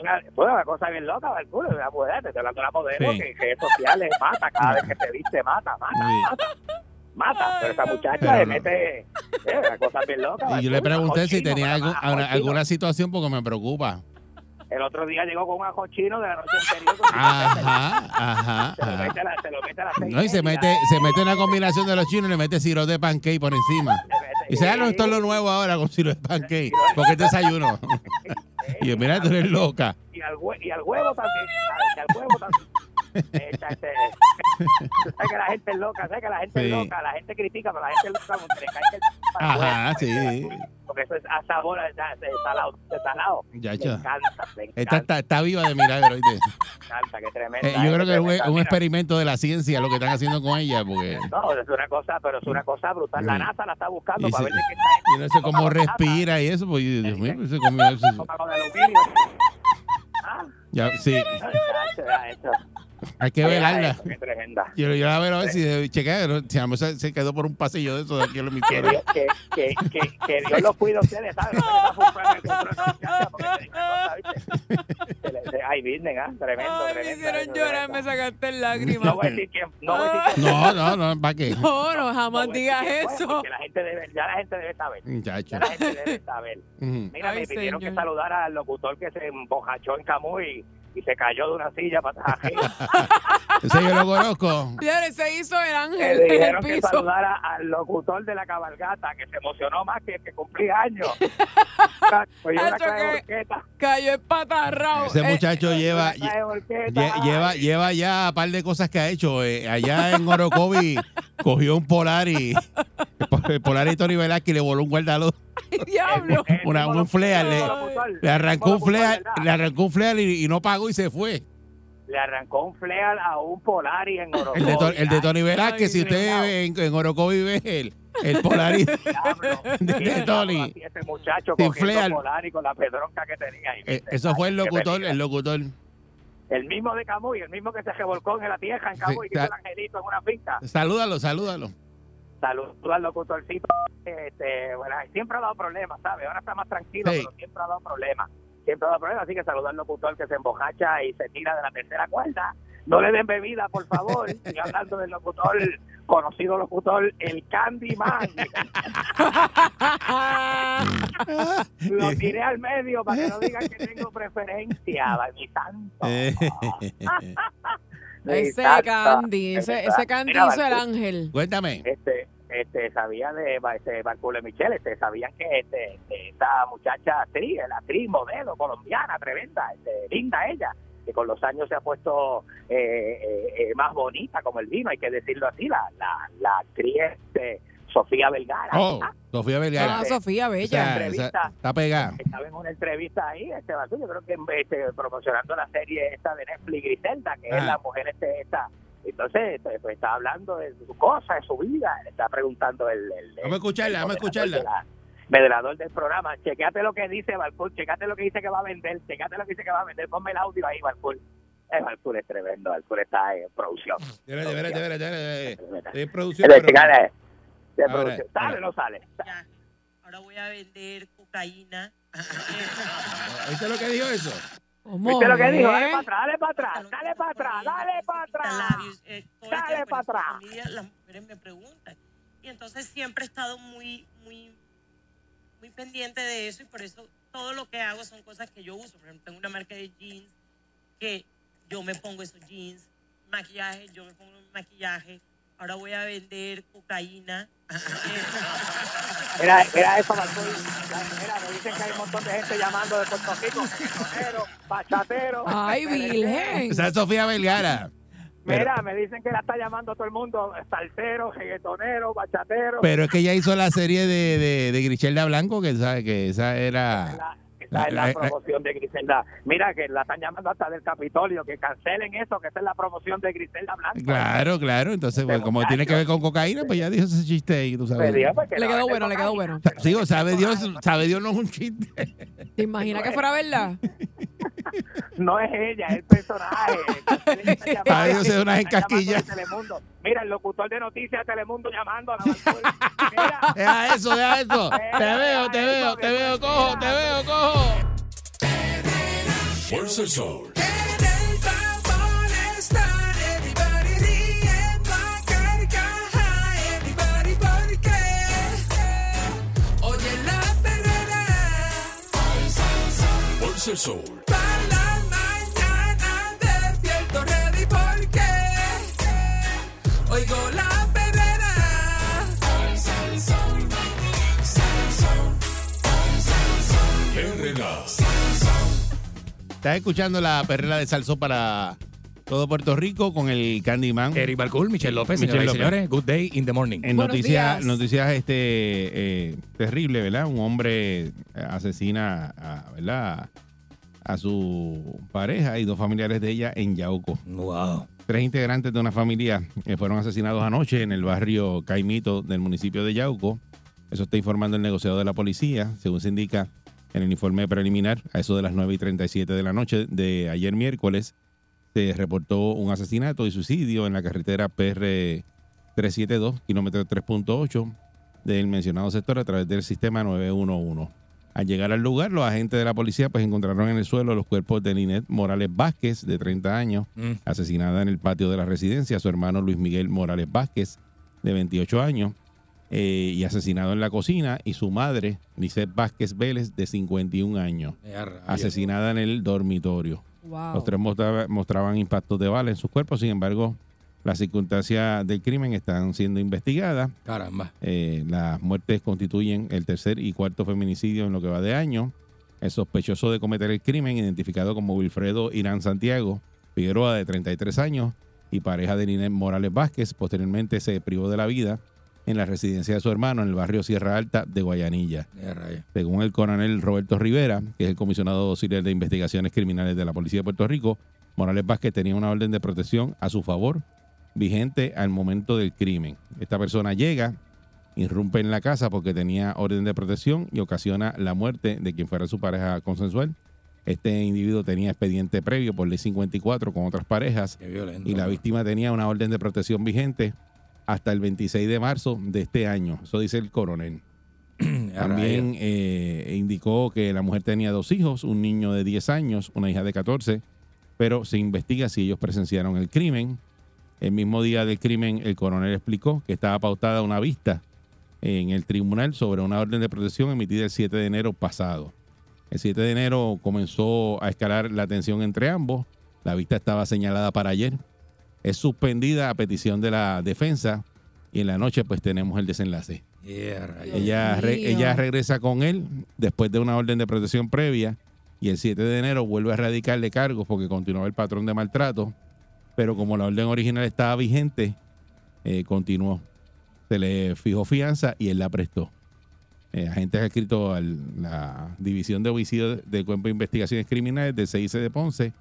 Una, fue una cosa bien loca, Balculo, una mujer, te estoy hablando de la modelo Sí. que en redes sociales mata, cada vez que se viste mata, mata, Sí. mata, mata. Pero esa muchacha Pero le no. mete eh, una cosa bien loca. Y yo le pregunté si tenía algún- alguna, situación porque me preocupa. El otro día llegó con un ajo chino de la noche anterior. con Ajá, ajá, Se lo mete a la- se lo mete a las seis No, y se mete, se mete una combinación de los chinos y le mete sirope de pancake por encima. Y dice, ah, no, esto es lo nuevo ahora con sirope de pancake. Porque es desayuno. Y yo, mira, tú eres loca. y al, hue- y al huevo también. Y al huevo también. Este, tú sabes que la gente es loca, sabes que la gente Sí. es loca, la gente critica, pero la gente es loca porque le cae el Ajá, sí. Porque eso es a sabor salado, salado. Ya, encanta, Esta encanta, está, está viva de milagro, ¿oíste? le encanta, qué tremenda. Eh, yo creo que es un, un experimento de la ciencia lo que están haciendo con ella, porque No, es una cosa, pero es una cosa brutal. La Sí. NASA la está buscando Y para se- ver de qué está yo no sé cómo respira y eso, pues Dios mío, se comió eso. Ah, Ya, sí, ya. Hay que velarla. tremenda. Yo, yo la veo a ver si chequea, ¿no? si a lo mejor se, se quedó por un pasillo de eso de aquí en que, emisora. Dios, que, que, que, que Dios los cuide a ustedes, ¿sabes? No el Ay, Virgen, ¿ah? Tremendo, Ay, me tremendo. hicieron llorar, me sacaste No lágrimas. voy a decir quién, no voy a decir quién. No, no, no, ¿para qué? No, no, jamás digas eso. porque la gente debe, ya la gente debe saber. Muchacho. Ya la gente debe saber. Mira, Ay, me pidieron señor. que saludar al locutor que se embojachó en Camuy y se cayó de una silla para atrás. Ese yo lo conozco. Señores, se hizo el Le ángel en el dijeron que piso. saludara al locutor de la cabalgata, que se emocionó más que el que cumplía años. Oye, una Hacho, clase de que- horqueta. Cayó espatarrado. Ese Eh, muchacho lleva, lleva, lleva ya un par de cosas que ha hecho. Eh, allá en Orocovi cogió un Polari, el Polari Tony Velázquez y le voló un guardaluz. Diablo. El Una- un flare, le- Le arrancó el un ¿verdad? le arrancó un flare y, y no pagó y se fue. Le arrancó un flare a un Polari en Orocovi. El de, To- el de Tony Velázquez, si usted en, en Orocovi ve el, el Polari de, de Tony. Ese muchacho cogiendo flare. Polari con la pedronca que tenía ahí. Eh, Eso fue el locutor, el locutor. El mismo de Camuy, el mismo que se revolcó en la tierra en Camuy, Sí, que hizo el angelito en una finca. Salúdalo, salúdalo. Saludos al locutorcito. Este, bueno, siempre ha dado problemas, ¿sabes? Ahora está más tranquilo, Sí. pero siempre ha dado problemas. Siempre dado problemas, así que saludos al locutor que se embojacha y se tira de la tercera cuerda no le den bebida, por favor. Estoy hablando del locutor, conocido locutor, el Candyman. Lo tiré al medio para que no digan que tengo preferencia, mi santo. Mi Ese. Candy, ese, ese Candy hizo el ángel. Cuéntame. este este sabía de este Barcule Michelle este sabían que este, este, esta muchacha actriz la actriz modelo colombiana tremenda este, linda ella que con los años se ha puesto eh, eh, eh, más bonita como el vino hay que decirlo así la la, la actriz este, Sofía Vergara Oh, Sofía Vergara. Ah, Sofía O Bella. sea, entrevista. esa- está pegada. estaba en una entrevista ahí, este yo creo que este, promocionando la serie esta de Netflix, Griselda, que es Ah. la mujer este, esta. Entonces, pues, está hablando de su cosa, de su vida, le está preguntando el... el Vamos a escucharla, vamos a escucharla. de la- Moderador del programa, chequeate lo que dice Balcour, chequate lo que dice que va a vender, chequate lo que dice que va a vender, ponme el audio ahí, Balcour. Eh, Balcour es tremendo, Balcour está en producción. De producción. ¿Sale o no sale? Ahora voy a vender cocaína. ¿Viste lo que dijo eso? ¿Cómo ¿Viste lo que dijo? Dale para atrás, dale para atrás, dale para atrás, dale para atrás. eh, Dale tiempo pa' en social atrás. Las mujeres me preguntan. Y entonces siempre he estado muy, muy, muy pendiente de eso y por eso todo lo que hago son cosas que yo uso. Por ejemplo, tengo una marca de jeans que yo me pongo esos jeans, maquillaje, yo me pongo maquillaje. Ahora voy a vender cocaína. Mira, mira eso. Mira, me dicen que hay un montón de gente llamando de Puerto Rico, reggaetonero, bachatero. Ay, Virgen. Esa es Sofía Vergara. Pero, Mira, me dicen que la está llamando todo el mundo, salsero, reggaetonero, bachatero. pero es que ella hizo la serie de, de, de Griselda Blanco, que sabe que esa era. La- esa es la la- promoción de Griselda. Mira, que la están llamando hasta del Capitolio, que cancelen eso, que esa es la promoción de Griselda Blanco. Claro, claro. Entonces, pues, como tiene que ver con cocaína, pues ya dijo ese chiste ahí, tú sabes. pues, que Le la quedó bueno, le quedó bueno. Sigo, sabe Dios, sabe Dios no es un chiste. ¿Te imaginas que fuera verdad? No es ella, es el personaje. Ay, Dios, es una encasquilla. Mira, el locutor de noticias de Telemundo llamando a la. Mira, Deja eso, deja eso. Te veo, te veo, te veo, cojo, te veo, cojo. Fuerza el Sol. Oye la perrera, Fuerza el Sol. Oigo la perrera. Estás escuchando la perrera de Salsó para todo Puerto Rico con el Candyman. Eric Balcour, Michelle López, Michelle señoras y López. señores. Good day in the morning. En Buenos noticias, días. noticias este eh, terrible, ¿verdad? Un hombre eh, asesina a, ¿verdad? a su pareja y dos familiares de ella en Yauco. Wow. Tres integrantes de una familia eh, fueron asesinados anoche en el barrio Caimito del municipio de Yauco. Eso está informando el negociado de la policía, según se indica en el informe preliminar. A eso de las 9 y 37 de la noche de ayer miércoles se reportó un asesinato y suicidio en la carretera PR 372, kilómetro 3.8 del mencionado sector a través del sistema 911. Al llegar al lugar, los agentes de la policía pues encontraron en el suelo los cuerpos de Linet Morales Vázquez, de 30 años, Mm. asesinada en el patio de la residencia, su hermano Luis Miguel Morales Vázquez, de 28 años, eh, y asesinado en la cocina, y su madre, Lisette Vázquez Vélez, de 51 años, asesinada en el dormitorio. Wow. Los tres mostraba- mostraban impactos de bala en sus cuerpos, sin embargo, las circunstancias del crimen están siendo investigadas. Caramba. Eh, las muertes constituyen el tercer y cuarto feminicidio en lo que va de año. El sospechoso de cometer el crimen, identificado como Wilfredo Irán Santiago Figueroa, de 33 años, y pareja de Ninel Morales Vázquez, posteriormente se privó de la vida en la residencia de su hermano en el barrio Sierra Alta de Guayanilla. Según el coronel Roberto Rivera, que es el comisionado auxiliar de investigaciones criminales de la Policía de Puerto Rico, Morales Vázquez tenía una orden de protección a su favor vigente al momento del crimen. Esta persona llega, irrumpe en la casa porque tenía orden de protección y ocasiona la muerte de quien fuera su pareja consensual. Este individuo tenía expediente previo por ley 54 con otras parejas violento. y la víctima tenía una orden de protección vigente hasta el 26 de marzo de este año. Eso dice el coronel. También eh, indicó que la mujer tenía dos hijos, un niño de 10 años, una hija de 14 pero se investiga si ellos presenciaron el crimen. El mismo día del crimen, el coronel explicó que estaba pautada una vista en el tribunal sobre una orden de protección emitida el 7 de enero pasado. El 7 de enero comenzó a escalar la tensión entre ambos. La vista estaba señalada para ayer. Es suspendida a petición de la defensa y en la noche pues tenemos el desenlace. Yeah. Ella, re- ella regresa con él después de una orden de protección previa y el 7 de enero vuelve a erradicarle cargos porque continuaba el patrón de maltrato, pero como la orden original estaba vigente, eh, continuó. Se le fijó fianza y él la prestó. Eh, agentes adscritos a la División de Homicidios del Cuerpo de Investigaciones Criminales del CIC de Ponce,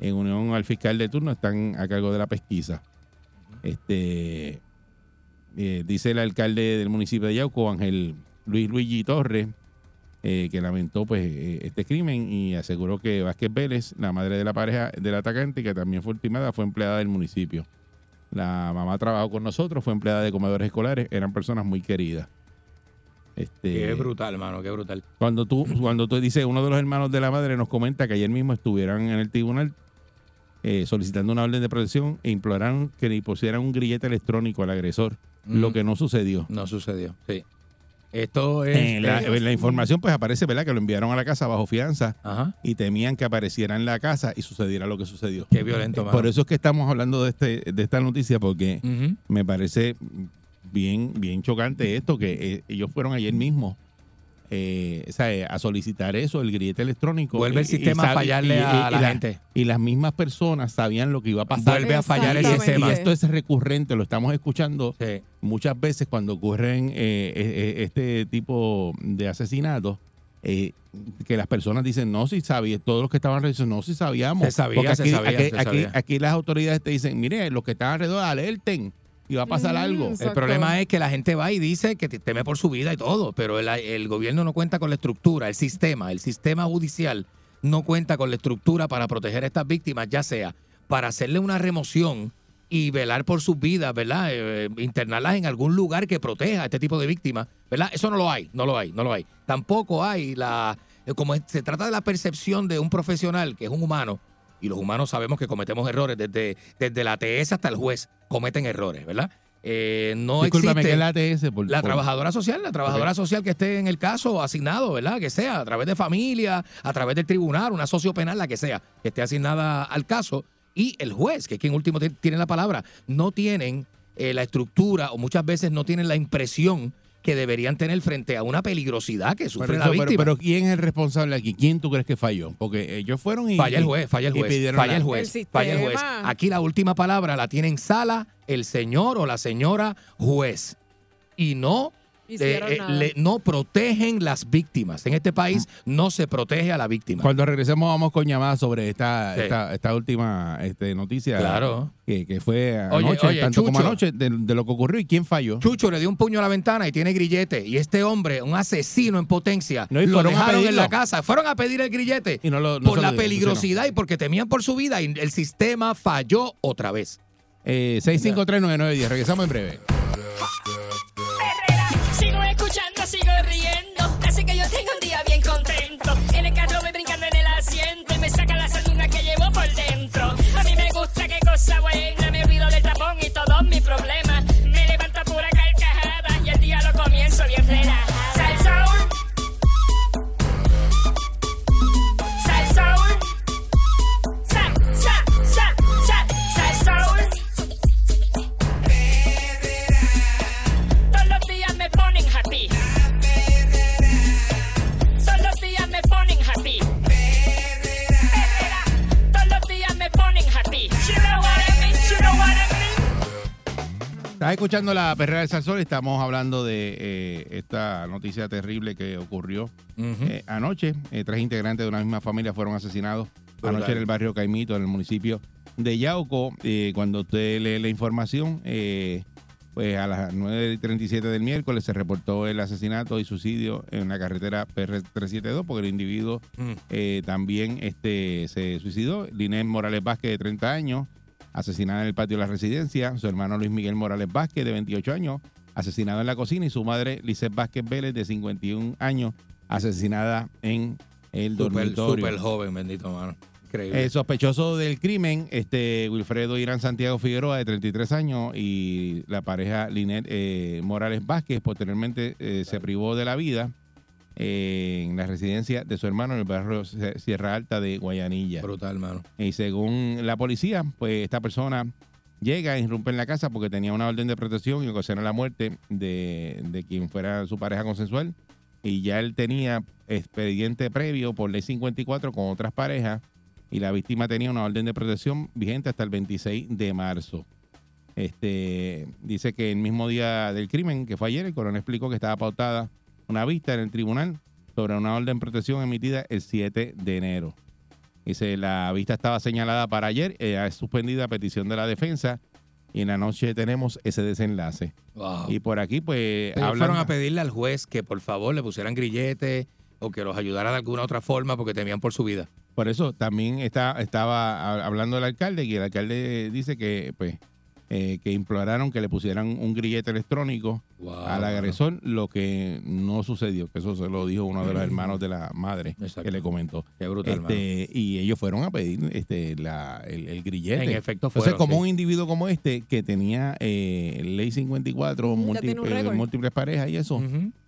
en unión al fiscal de turno, están a cargo de la pesquisa. Este, eh, dice el alcalde del municipio de Yauco, Ángel Luis Luigi Torres, eh, que lamentó pues eh, este crimen y aseguró que Vázquez Vélez, la madre de la pareja del atacante, que también fue ultimada, fue empleada del municipio. La mamá trabajó con nosotros, fue empleada de comedores escolares, eran personas muy queridas. Este, Qué brutal, mano, qué brutal. cuando tú, cuando tú dices, uno de los hermanos de la madre nos comenta que ayer mismo estuvieron en el tribunal eh, solicitando una orden de protección e imploraron que le pusieran un grillete electrónico al agresor, lo Mm. que no sucedió. No sucedió, sí. Esto es... La, eh, en la información pues aparece, ¿verdad? Que lo enviaron a la casa bajo fianza Ajá. y temían que apareciera en la casa y sucediera lo que sucedió. Qué violento, mano. Por eso es que estamos hablando de este de esta noticia porque me parece bien bien chocante esto que eh, ellos fueron ayer mismo eh, eh, a solicitar eso, el grillete electrónico. Vuelve el sistema a fallarle a la gente. Y las mismas personas sabían lo que iba a pasar. Vuelve a fallar el Y sistema. Y esto es recurrente, lo estamos escuchando Sí. muchas veces cuando ocurren eh, eh, eh, este tipo de asesinatos. eh, que las personas dicen, no, si sabía, todos los que estaban alrededor dicen, no, si sabíamos. Se sabía, Porque se aquí, sabía, aquí, se aquí- sabía. aquí las autoridades te dicen, mire, los que están alrededor, alerten, y va a pasar algo. Exacto. El problema es que la gente va y dice que te- teme por su vida y todo, pero el, el gobierno no cuenta con la estructura, el sistema, el sistema judicial no cuenta con la estructura para proteger a estas víctimas, ya sea para hacerle una remoción y velar por sus vidas, ¿verdad? Eh, internarlas en algún lugar que proteja a este tipo de víctimas, ¿verdad? Eso no lo hay, no lo hay, no lo hay. Tampoco hay la, eh, como se trata de la percepción de un profesional que es un humano, y los humanos sabemos que cometemos errores, desde, desde la TS hasta el juez cometen errores, ¿verdad? Eh, no Discúlpame, existe ¿qué es la ATS? Por- la por- trabajadora social, la trabajadora social que esté en el caso asignado, ¿verdad? Que sea a través de familia, a través del tribunal, una socio penal, la que sea, que esté asignada al caso, y el juez, que es quien último ti- tiene la palabra, no tienen eh, la estructura o muchas veces no tienen la impresión que deberían tener frente a una peligrosidad que sufre Pero, la pero- víctima. pero ¿quién es el responsable aquí? ¿Quién tú crees que falló? Porque ellos fueron y... Falla el juez, falla el juez, pidieron falla la- el juez, El falla el juez. Aquí la última palabra la tiene en sala el señor o la señora juez. Y no, eh, eh, nada. le- no protegen las víctimas. En este país no se protege a la víctima. Cuando regresemos vamos con llamadas sobre esta, Sí. esta, esta última este, noticia Claro. que, que fue anoche, oye, tanto como anoche, de, de lo que ocurrió y quién falló. Chucho le dio un puño a la ventana y tiene grillete. Y este hombre, un asesino en potencia, No, lo fueron a dejaron en la casa. Fueron a pedir el grillete Y no lo- no por la peligrosidad y porque temían por su vida. Y el sistema falló otra vez. Eh, 6539910, regresamos en breve. Escuchando la perrera del Salsol estamos hablando de eh, esta noticia terrible que ocurrió eh, anoche. Eh, tres integrantes de una misma familia fueron asesinados anoche en el barrio Caimito, en el municipio de Yauco. Eh, cuando usted lee la información, eh, pues a las 9.37 del miércoles se reportó el asesinato y suicidio en la carretera PR372 porque el individuo Mm. también este, se suicidó. Linés Morales Vázquez, de 30 años, asesinada en el patio de la residencia. Su hermano Luis Miguel Morales Vázquez, de 28 años, asesinado en la cocina. Y su madre, Lisette Vázquez Vélez, de 51 años, asesinada en el Súper, dormitorio. súper joven, bendito mano. Increíble. El sospechoso del crimen, este Wilfredo Irán Santiago Figueroa, de 33 años, y la pareja Linet eh, Morales Vázquez, posteriormente eh, se privó de la vida eh, en la residencia de su hermano en el barrio Sie- Sierra Alta de Guayanilla. Brutal, hermano. Y según la policía, pues esta persona llega, irrumpe en la casa porque tenía una orden de protección y ocasiona la muerte de, de quien fuera su pareja consensual. Y ya él tenía expediente previo por ley 54 con otras parejas y la víctima tenía una orden de protección vigente hasta el 26 de marzo. Este dice que el mismo día del crimen, que fue ayer, el coronel explicó que estaba pautada una vista en el tribunal sobre una orden de protección emitida el 7 de enero. Dice, la vista estaba señalada para ayer, eh, es suspendida a petición de la defensa y en la noche tenemos ese desenlace. Wow. Y por aquí, pues, hablan- fueron a pedirle al juez que por favor le pusieran grilletes o que los ayudara de alguna otra forma porque temían por su vida. Por eso también está, estaba hablando el alcalde y el alcalde dice que pues eh, que imploraron que le pusieran un grillete electrónico al agresor, lo que no sucedió, que eso se lo dijo uno de los hermanos de la madre que le comentó. Qué brutal, Este, y ellos fueron a pedir este, la, el, el grillete. En efecto Entonces, fueron, como sí. un individuo como este, que tenía eh, ley 54, múlti- tiene un eh, múltiples parejas y eso,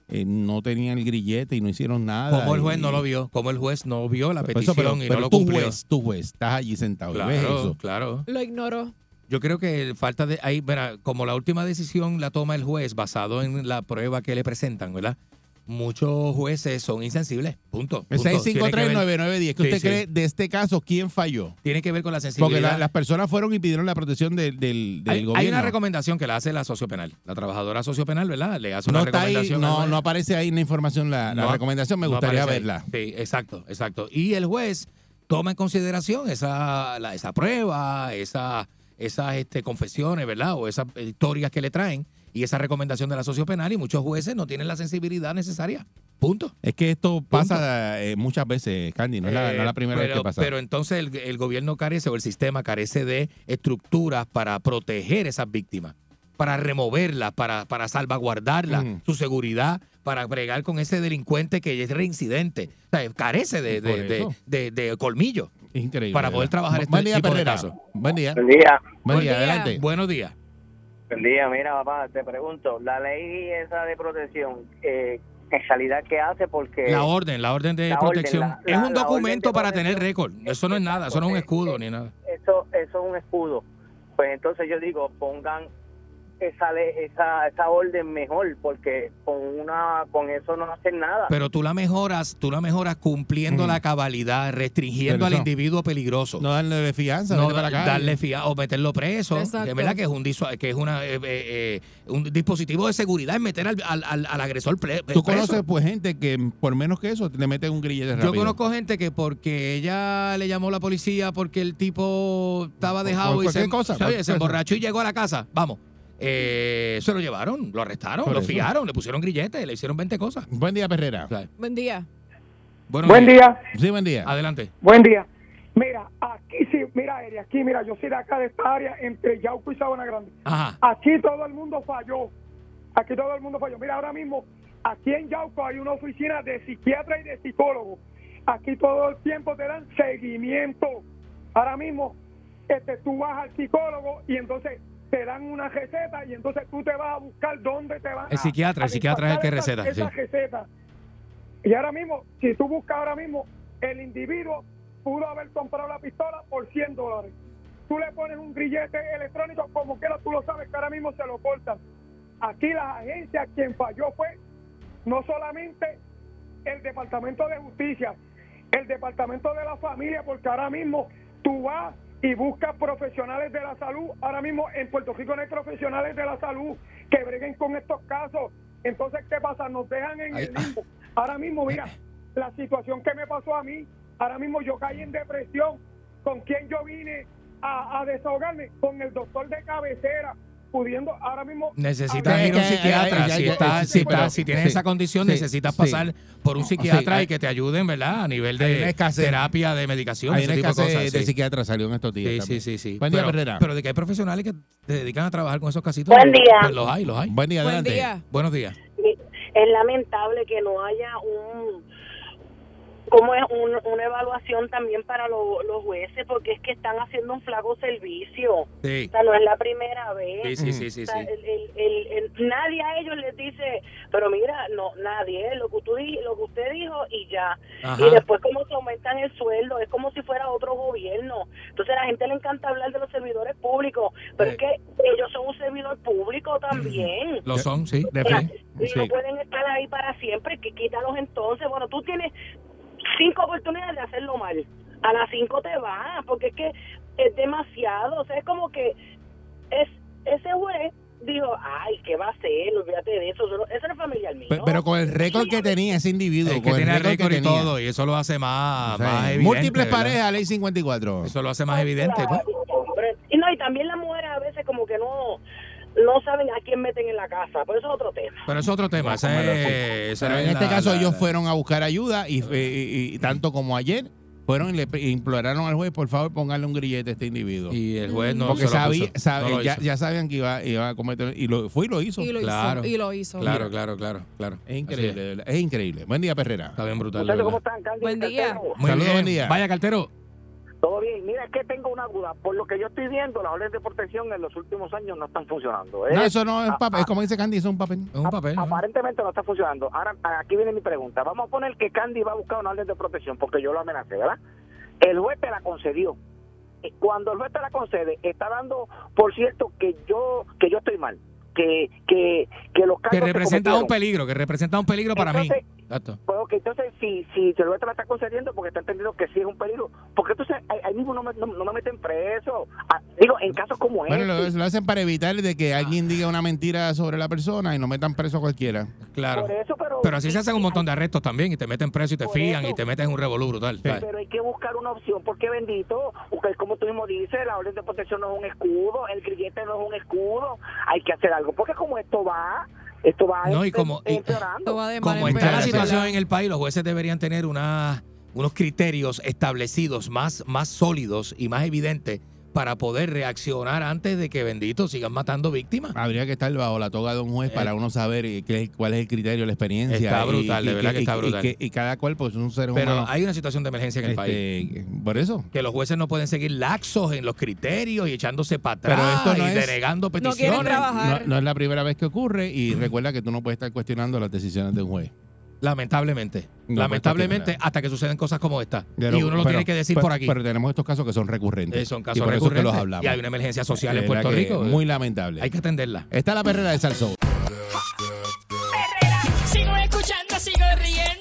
eh, no tenían el grillete y no hicieron nada. Como el juez y- no lo vio, como el juez no vio la petición eso, pero, y pero no lo tú cumplió. juez, tú juez, estás allí sentado y ves eso. claro. Lo ignoró. Yo creo que falta de ahí, verá, como la última decisión la toma el juez basado en la prueba que le presentan, ¿verdad? Muchos jueces son insensibles, punto. Punto. Tiene que ver- 6539910, ¿qué Sí, usted sí. cree de este caso? ¿Quién falló? Tiene que ver con la sensibilidad. Porque la- las personas fueron y pidieron la protección del, del, del hay, hay gobierno. una recomendación que la hace la sociopenal. La trabajadora sociopenal, ¿verdad? Le hace no una ahí, recomendación. al no, no aparece ahí en la información la, la No, recomendación, me no gustaría ahí. verla. Sí, exacto, exacto. Y el juez toma en consideración esa, la- esa prueba, esa, esas este, confesiones, ¿verdad? O esas historias que le traen y esa recomendación de la sociopenal y muchos jueces no tienen la sensibilidad necesaria. Punto. Es que esto pasa eh, muchas veces, Candy, no es la, no es la primera pero, vez que pasa. Pero entonces el, el gobierno carece o el sistema carece de estructuras para proteger esas víctimas, para removerlas, para, para salvaguardarlas, Mm. su seguridad, para bregar con ese delincuente que es reincidente. O sea, carece de, de, de, eso. de- de Increíble. para poder trabajar este Buen día, tipo de casos. Buen día. Buen día. Buen día, adelante. Buenos días. Buen día, mira papá, te pregunto, la ley esa de protección, eh, en realidad qué hace porque La orden, la orden de La orden, protección. la- es la- un documento para tener récord. Eso no es nada, eso no es un escudo ni nada. eso eso es un escudo. Pues entonces yo digo, pongan esa ley, esa esa orden mejor porque con una con eso no hacen nada. Pero tú la mejoras, tú la mejoras cumpliendo Mm. la cabalidad, restringiendo Pero al individuo peligroso. No darle fianza, no vete para acá. darle fianza o meterlo preso. Exacto. Es verdad que es un que es una eh, eh, eh, un dispositivo de seguridad en meter al, al- al- al agresor pre- Tú preso. conoces pues gente que por menos que eso le meten un grillete rápido. Yo conozco gente que porque ella le llamó a la policía porque el tipo estaba dejado por y se, cosa, cualquier se emborrachó y llegó a la casa. Vamos. Eh, se lo llevaron, lo arrestaron, Por lo eso. fiaron, le pusieron grilletes, le hicieron 20 cosas. Buen día, Perrera. Buen día. Buenos Buen días. día. Sí, buen día. Adelante. Buen día. Mira, aquí sí, mira, Eri, aquí, mira, yo soy de acá de esta área entre Yauco y Sabana Grande. Ajá. Aquí todo el mundo falló. Aquí todo el mundo falló. Mira, ahora mismo, aquí en Yauco hay una oficina de psiquiatra y de psicólogo. Aquí todo el tiempo te dan seguimiento. Ahora mismo, este, tú vas al psicólogo y entonces te dan una receta y entonces tú te vas a buscar dónde te van El psiquiatra, a el psiquiatra es el que receta, esa- sí. esa receta. Y ahora mismo, si tú buscas ahora mismo, el individuo pudo haber comprado la pistola por 100 dólares. Tú le pones un grillete electrónico, como quiera tú lo sabes que ahora mismo se lo cortan. Aquí las agencias, quien falló fue no solamente el Departamento de Justicia, el Departamento de la Familia, porque ahora mismo tú vas y buscas profesionales de la salud. Ahora mismo en Puerto Rico no hay profesionales de la salud que breguen con estos casos. Entonces, ¿qué pasa? Nos dejan en el limbo. Ahora mismo, mira, la situación que me pasó a mí, ahora mismo yo caí en depresión. ¿Con quién yo vine a, a desahogarme? Con el doctor de cabecera, pudiendo ahora mismo... Necesitas Es ir a un psiquiatra. si, ya- si, pero- estás- si tienes sí, esa condición, sí, necesitas sí. pasar por un psiquiatra hay- y que te ayuden, ¿verdad? A nivel de escasez. terapia, de medicación, Hay ese tipo de cosas. de sí. psiquiatra salió en estos días. Sí, sí, sí, sí. Buen día, pero, pero de que hay profesionales que se dedican a trabajar con esos casitos. Buen día. Pues los hay, los hay. Buen día, Buen adelante. día. Buenos días. Es lamentable que no haya un como es un- una evaluación también para lo- los jueces, porque es que están haciendo un flaco servicio. Sí. O sea, no es la primera vez. Sí, sí, sí, O sea, el- el- el- el- nadie a ellos les dice, pero mira, no, nadie, lo que, tú, lo que usted dijo y ya. Ajá. Y después como se aumentan el sueldo, es como si fuera otro gobierno. Entonces a la gente le encanta hablar de los servidores públicos, pero es que ellos son un servidor público también. Lo son, sí. O sea, y no pueden estar ahí para siempre, que quítalos entonces. Bueno, tú tienes cinco oportunidades de hacerlo mal. A las cinco te vas, porque es que es demasiado. O sea, es como que es ese juez dijo, ay, ¿qué va a hacer? Olvídate de eso. Eso no- Eso no es familiar mío. Pe- Pero con el récord que tenía ese individuo, Es que con tiene el récord y todo, y eso lo hace más, O sea, más evidente. múltiples ¿verdad? parejas, ley 54. Eso lo hace más evidente, pues. Hombre, Y no, y también las mujeres a veces como que no no saben a quién meten en la casa, pero eso es otro tema. Pero eso es otro tema. es- esa en es este la- caso la- ellos la- fueron a buscar ayuda y, y- y- y tanto como ayer fueron y le imploraron al juez, por favor, póngale un grillete a este individuo. Y el juez no Porque se lo sabía, puso, sabe- no lo ya, hizo. ya sabían que iba, iba a cometer y lo fue y lo hizo. Y lo hizo, Claro. y lo hizo. Claro, claro, claro, claro. Es increíble, es. Buen día, Perrera. Está bien brutal. ¿cómo están? Candy, Buen día. Saludos, buen día. Vaya, cartero. Todo bien. Mira, es que tengo una duda. Por lo que yo estoy viendo, las órdenes de protección en los últimos años no están funcionando. ¿eh? No, eso no es papel, es como dice Candy, eso es un papel. Es un papel. ¿no? Aparentemente no está funcionando. Ahora, aquí viene mi pregunta. Vamos a poner que Candy va a buscar una orden de protección porque yo lo amenacé, ¿verdad? El juez te la concedió. Eh, Cuando el juez te la concede, está dando, por cierto, que yo que yo estoy mal. Que, que, que los Que cargos se representa un peligro, que representa un peligro para mí. Entonces, Exacto. Entonces, si, si el juez te la está concediendo porque está entendiendo que sí es un peligro, porque entonces ahí, ahí mismo no me, no, no me meten preso. Ah, digo, en casos como Bueno, lo, este. lo hacen para evitar de que alguien diga una mentira sobre la persona y no metan preso a cualquiera. Claro. Por eso, pero, Pero así se hacen un montón de arrestos también y te meten preso y te fían eso. y te meten en un revolú brutal. Pero hay que buscar una opción, porque bendito, porque como tú mismo dices, la orden de protección no es un escudo, el grillete no es un escudo, hay que hacer algo, porque como esto va, esto va No, y em- como- y- empeorando. Va Como está la situación en el país, los jueces deberían tener una, unos criterios establecidos más, más sólidos y más evidentes para poder reaccionar antes de que benditos sigan matando víctimas. Habría que estar bajo la toga de un juez Eh. para uno saber qué, cuál es el criterio, la experiencia. Está brutal, y- de y verdad que- que está y- y brutal. Y, cada cual, pues, es un ser Pero humano. hay una situación de emergencia en el país. este, por eso. Que los jueces no pueden seguir laxos en los criterios y echándose para atrás Pero esto no y es- denegando No quieren peticiones. trabajar. No, no es la primera vez que ocurre y recuerda que tú no puedes estar cuestionando las decisiones de un juez. Lamentablemente. No, Lamentablemente, pues, hasta que suceden cosas como esta. Pero- y uno lo pero- tiene que decir pero- por aquí. Pero tenemos estos casos que son recurrentes. Eh, son y casos por eso es que los recurrentes. hablamos. Y hay una emergencia social en De Puerto Rico. Muy lamentable. Hay que atenderla. Está la perrera de Salsón. Sigo escuchando, sigo riendo.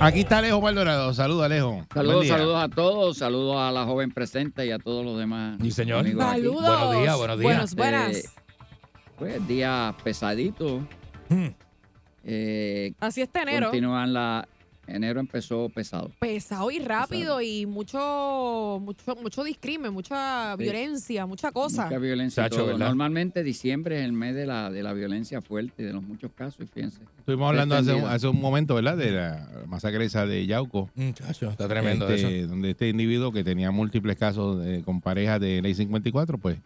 Aquí está Alejo Maldonado. Saludos, Alejo. Saludos, saludos a todos, saludos a la joven presente y a todos los demás. Sí, señor. Saludos. Buenos días, buenos días. Buenos, buenas. Eh, Pues día pesadito. Hmm. Eh, Así está enero. continúan la. Enero empezó pesado. Pesado y rápido y mucho, mucho, mucho discrimen, mucha Sí. violencia, mucha cosa. Mucha violencia. Chacho. Normalmente diciembre es el mes de la, de la violencia fuerte, de los muchos casos, y fíjense. Estuvimos hablando hace un, hace un momento, ¿verdad? De la masacre esa de Yauco. Muchacho, está tremendo este, eso. Donde este individuo que tenía múltiples casos de- con parejas de ley 54, pues,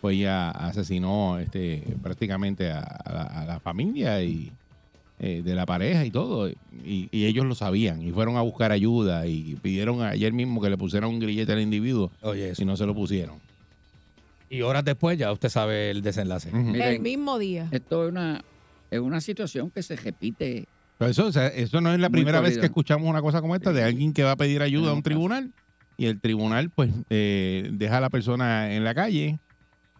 pues ya asesinó este, prácticamente a, a la, a la familia y eh, de la pareja y todo. Y, y ellos lo sabían y fueron a buscar ayuda y pidieron ayer mismo que le pusieran un grillete al individuo Oye, eso. y no se lo pusieron. Y horas después ya usted sabe el desenlace. El Miren, mismo día. esto es una, es una situación que se repite. Pero eso, o sea, eso no es la primera vez que escuchamos una cosa como esta de alguien que va a pedir ayuda a un tribunal y el tribunal pues eh, deja a la persona en la calle,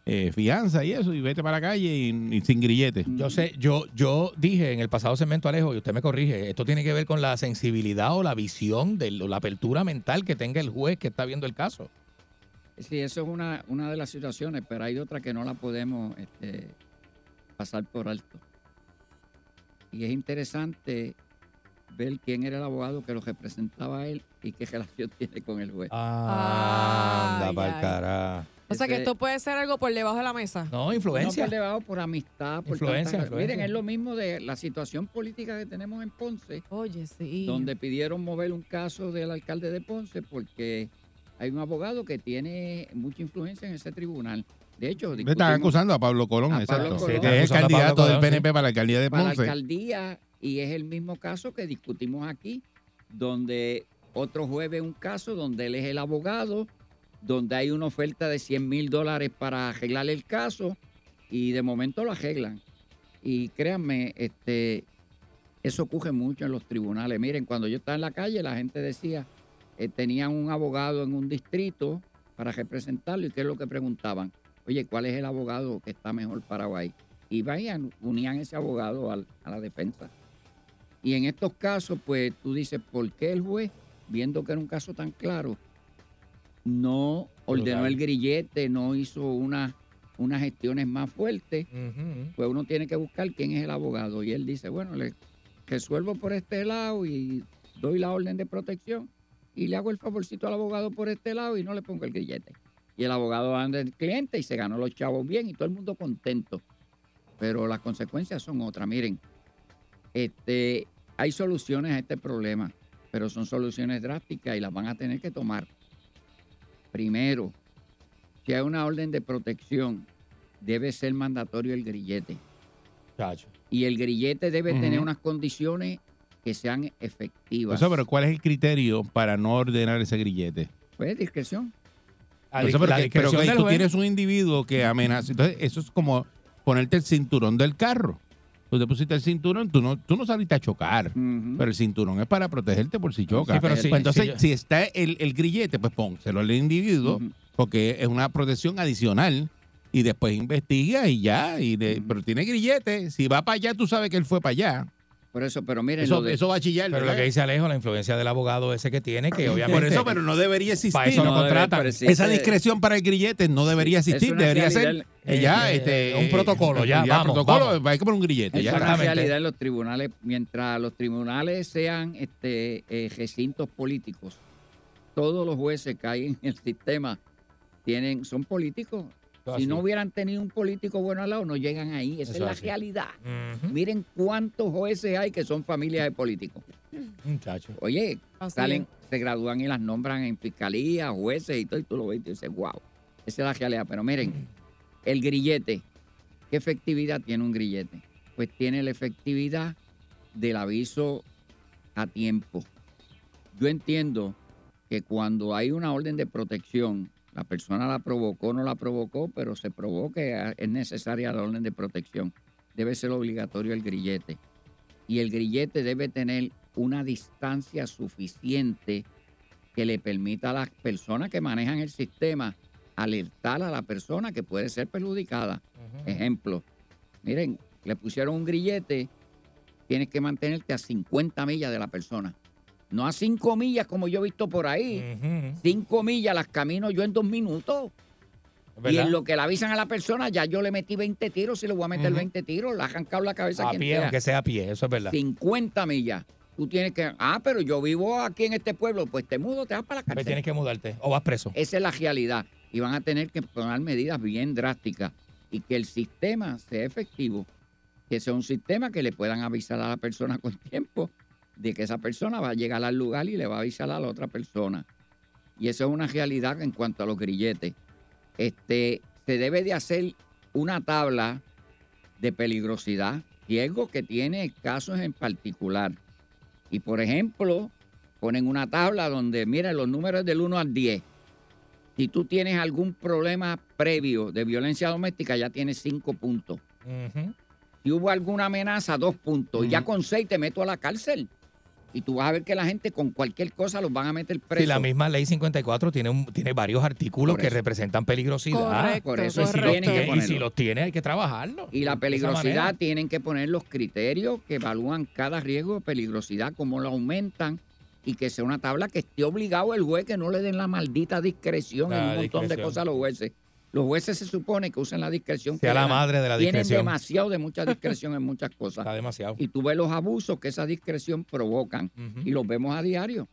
eh, fianza y eso, y vete para la calle y, y sin grillete. Yo sé, yo, yo dije en el pasado segmento, Alejo, y usted me corrige, esto tiene que ver con la sensibilidad o la visión, de lo- la apertura mental que tenga el juez que está viendo el caso. Sí, eso es una, una de las situaciones, pero hay otra que no la podemos este, pasar por alto. Y es interesante ver quién era el abogado que lo representaba a él y qué relación tiene con el juez. Anda, Ay, pa'l ay. carajo. O sea que esto puede ser algo por debajo de la mesa. No, No influencia. por debajo, por amistad, por Influencia, tantas- influencia. Miren, es lo mismo de la situación política que tenemos en Ponce, Oye, sí. donde pidieron mover un caso del alcalde de Ponce porque hay un abogado que tiene mucha influencia en ese tribunal. De hecho, Me están acusando a Pablo Colón, A Pablo exacto. Colón. que es candidato del sí. PNP para la alcaldía de para la Ponce. alcaldía y es el mismo caso que discutimos aquí, donde otro juez ve un caso donde él es el abogado, donde hay una oferta de 100 mil dólares para arreglar el caso y de momento lo arreglan. Y créanme, este, eso ocurre mucho en los tribunales. Miren, cuando yo estaba en la calle, la gente decía, eh, tenían un abogado en un distrito para representarlo y qué es lo que preguntaban. Oye, ¿cuál es el abogado que está mejor parado ahí? Y vayan, unían ese abogado a la defensa. Y en estos casos, pues tú dices, ¿por qué el juez, viendo que era un caso tan claro, no ordenó el grillete, no hizo una, unas gestiones más fuertes? Ujú. Pues uno tiene que buscar quién es el abogado. Y él dice, bueno, le resuelvo por este lado y doy la orden de protección y le hago el favorcito al abogado por este lado y no le pongo el grillete. Y el abogado anda el cliente y se ganó los chavos bien y todo el mundo contento. Pero las consecuencias son otras. Miren, este, hay soluciones a este problema, pero son soluciones drásticas y las van a tener que tomar. Primero, si hay una orden de protección, debe ser mandatorio el grillete. Chacho. Y el grillete debe tener unas condiciones que sean efectivas. Eso, pero ¿cuál es el criterio para no ordenar ese grillete? Pues discreción. Eso, pero que- pero que tú tienes un individuo que amenaza. Entonces, eso es como ponerte el cinturón del carro. Tú te pusiste el cinturón, tú no, tú no saliste a chocar. Pero el cinturón es para protegerte por si choca. Sí, pero sí, Pues entonces, sí, yo- si está el, el grillete, pues pónselo al individuo, porque es una protección adicional. Y después investiga y ya. Y de- Pero tiene grillete. Si va para allá, tú sabes que él fue para allá. Por eso, pero miren, Eso, lo de- eso va a chillar. Pero lo ¿verdad? que dice Alejo, la influencia del abogado ese que tiene, que obviamente. Por eso, pero no debería existir. Para eso lo No pero sí, Esa este- discreción para el grillete no debería existir, debería ser eh, ya, eh, este, un eh, protocolo, ya, vamos, protocolo, vamos. hay que poner un grillete, Es ya. una Exactamente. realidad en los tribunales. Mientras los tribunales sean este, eh, recintos políticos, todos los jueces que hay en el sistema tienen, son políticos. Si no hubieran tenido un político bueno al lado, no llegan ahí. Esa Eso es la así. realidad. Miren cuántos jueces hay que son familias de políticos. Muchacho. Oye, Así salen, se gradúan y las nombran en fiscalía, jueces y todo, y tú lo ves y tú dices, wow, esa es la realidad. Pero miren, el grillete, ¿qué efectividad tiene un grillete? Pues tiene la efectividad del aviso a tiempo. Yo entiendo que cuando hay una orden de protección, la persona la provocó no la provocó, pero se probó que es necesaria la orden de protección. Debe ser obligatorio el grillete. Y el grillete debe tener una distancia suficiente que le permita a las personas que manejan el sistema alertar a la persona que puede ser perjudicada. Ejemplo, miren, le pusieron un grillete, tienes que mantenerte a 50 millas de la persona. No a 5 millas como yo he visto por ahí. 5 millas las camino yo en dos minutos. Y en lo que le avisan a la persona, ya yo le metí 20 tiros, si le voy a meter Ujú. 20 tiros, le ha arrancado la cabeza a quien pie, sea. aunque sea a pie, eso es verdad. 50 millas. Tú tienes que, ah, pero yo vivo aquí en este pueblo, pues te mudo, te vas para la Pues cárcel. tienes que mudarte o vas preso. Esa es la realidad. Y van a tener que tomar medidas bien drásticas y que el sistema sea efectivo, que sea un sistema que le puedan avisar a la persona con tiempo de que esa persona va a llegar al lugar y le va a avisar a la otra persona. Y eso es una realidad en cuanto a los grilletes. Este, se debe de hacer una tabla de peligrosidad, riesgo que tiene casos en particular. Y por ejemplo, ponen una tabla donde, mira, los números del 1 al 10. Si tú tienes algún problema previo de violencia doméstica, ya tienes 5 puntos. Si hubo alguna amenaza, 2 puntos. Y ya con 6 te meto a la cárcel. Y tú vas a ver que la gente con cualquier cosa los van a meter preso. Sí, la misma ley 54 tiene, un, tiene varios artículos que representan peligrosidad. Correcto, Por eso Y si, los tienen que y si los tiene, hay que trabajarlo. Y la peligrosidad tienen que poner los criterios que evalúan cada riesgo de peligrosidad, cómo lo aumentan y que sea una tabla que esté obligado el juez que no le den la maldita discreción en La un montón de cosas a los jueces. Los jueces se supone que usan la discreción. Sea que la madre de la Tienen discreción. demasiado de mucha discreción en muchas cosas. Está demasiado. Y tú ves los abusos que esa discreción provocan y los vemos a diario.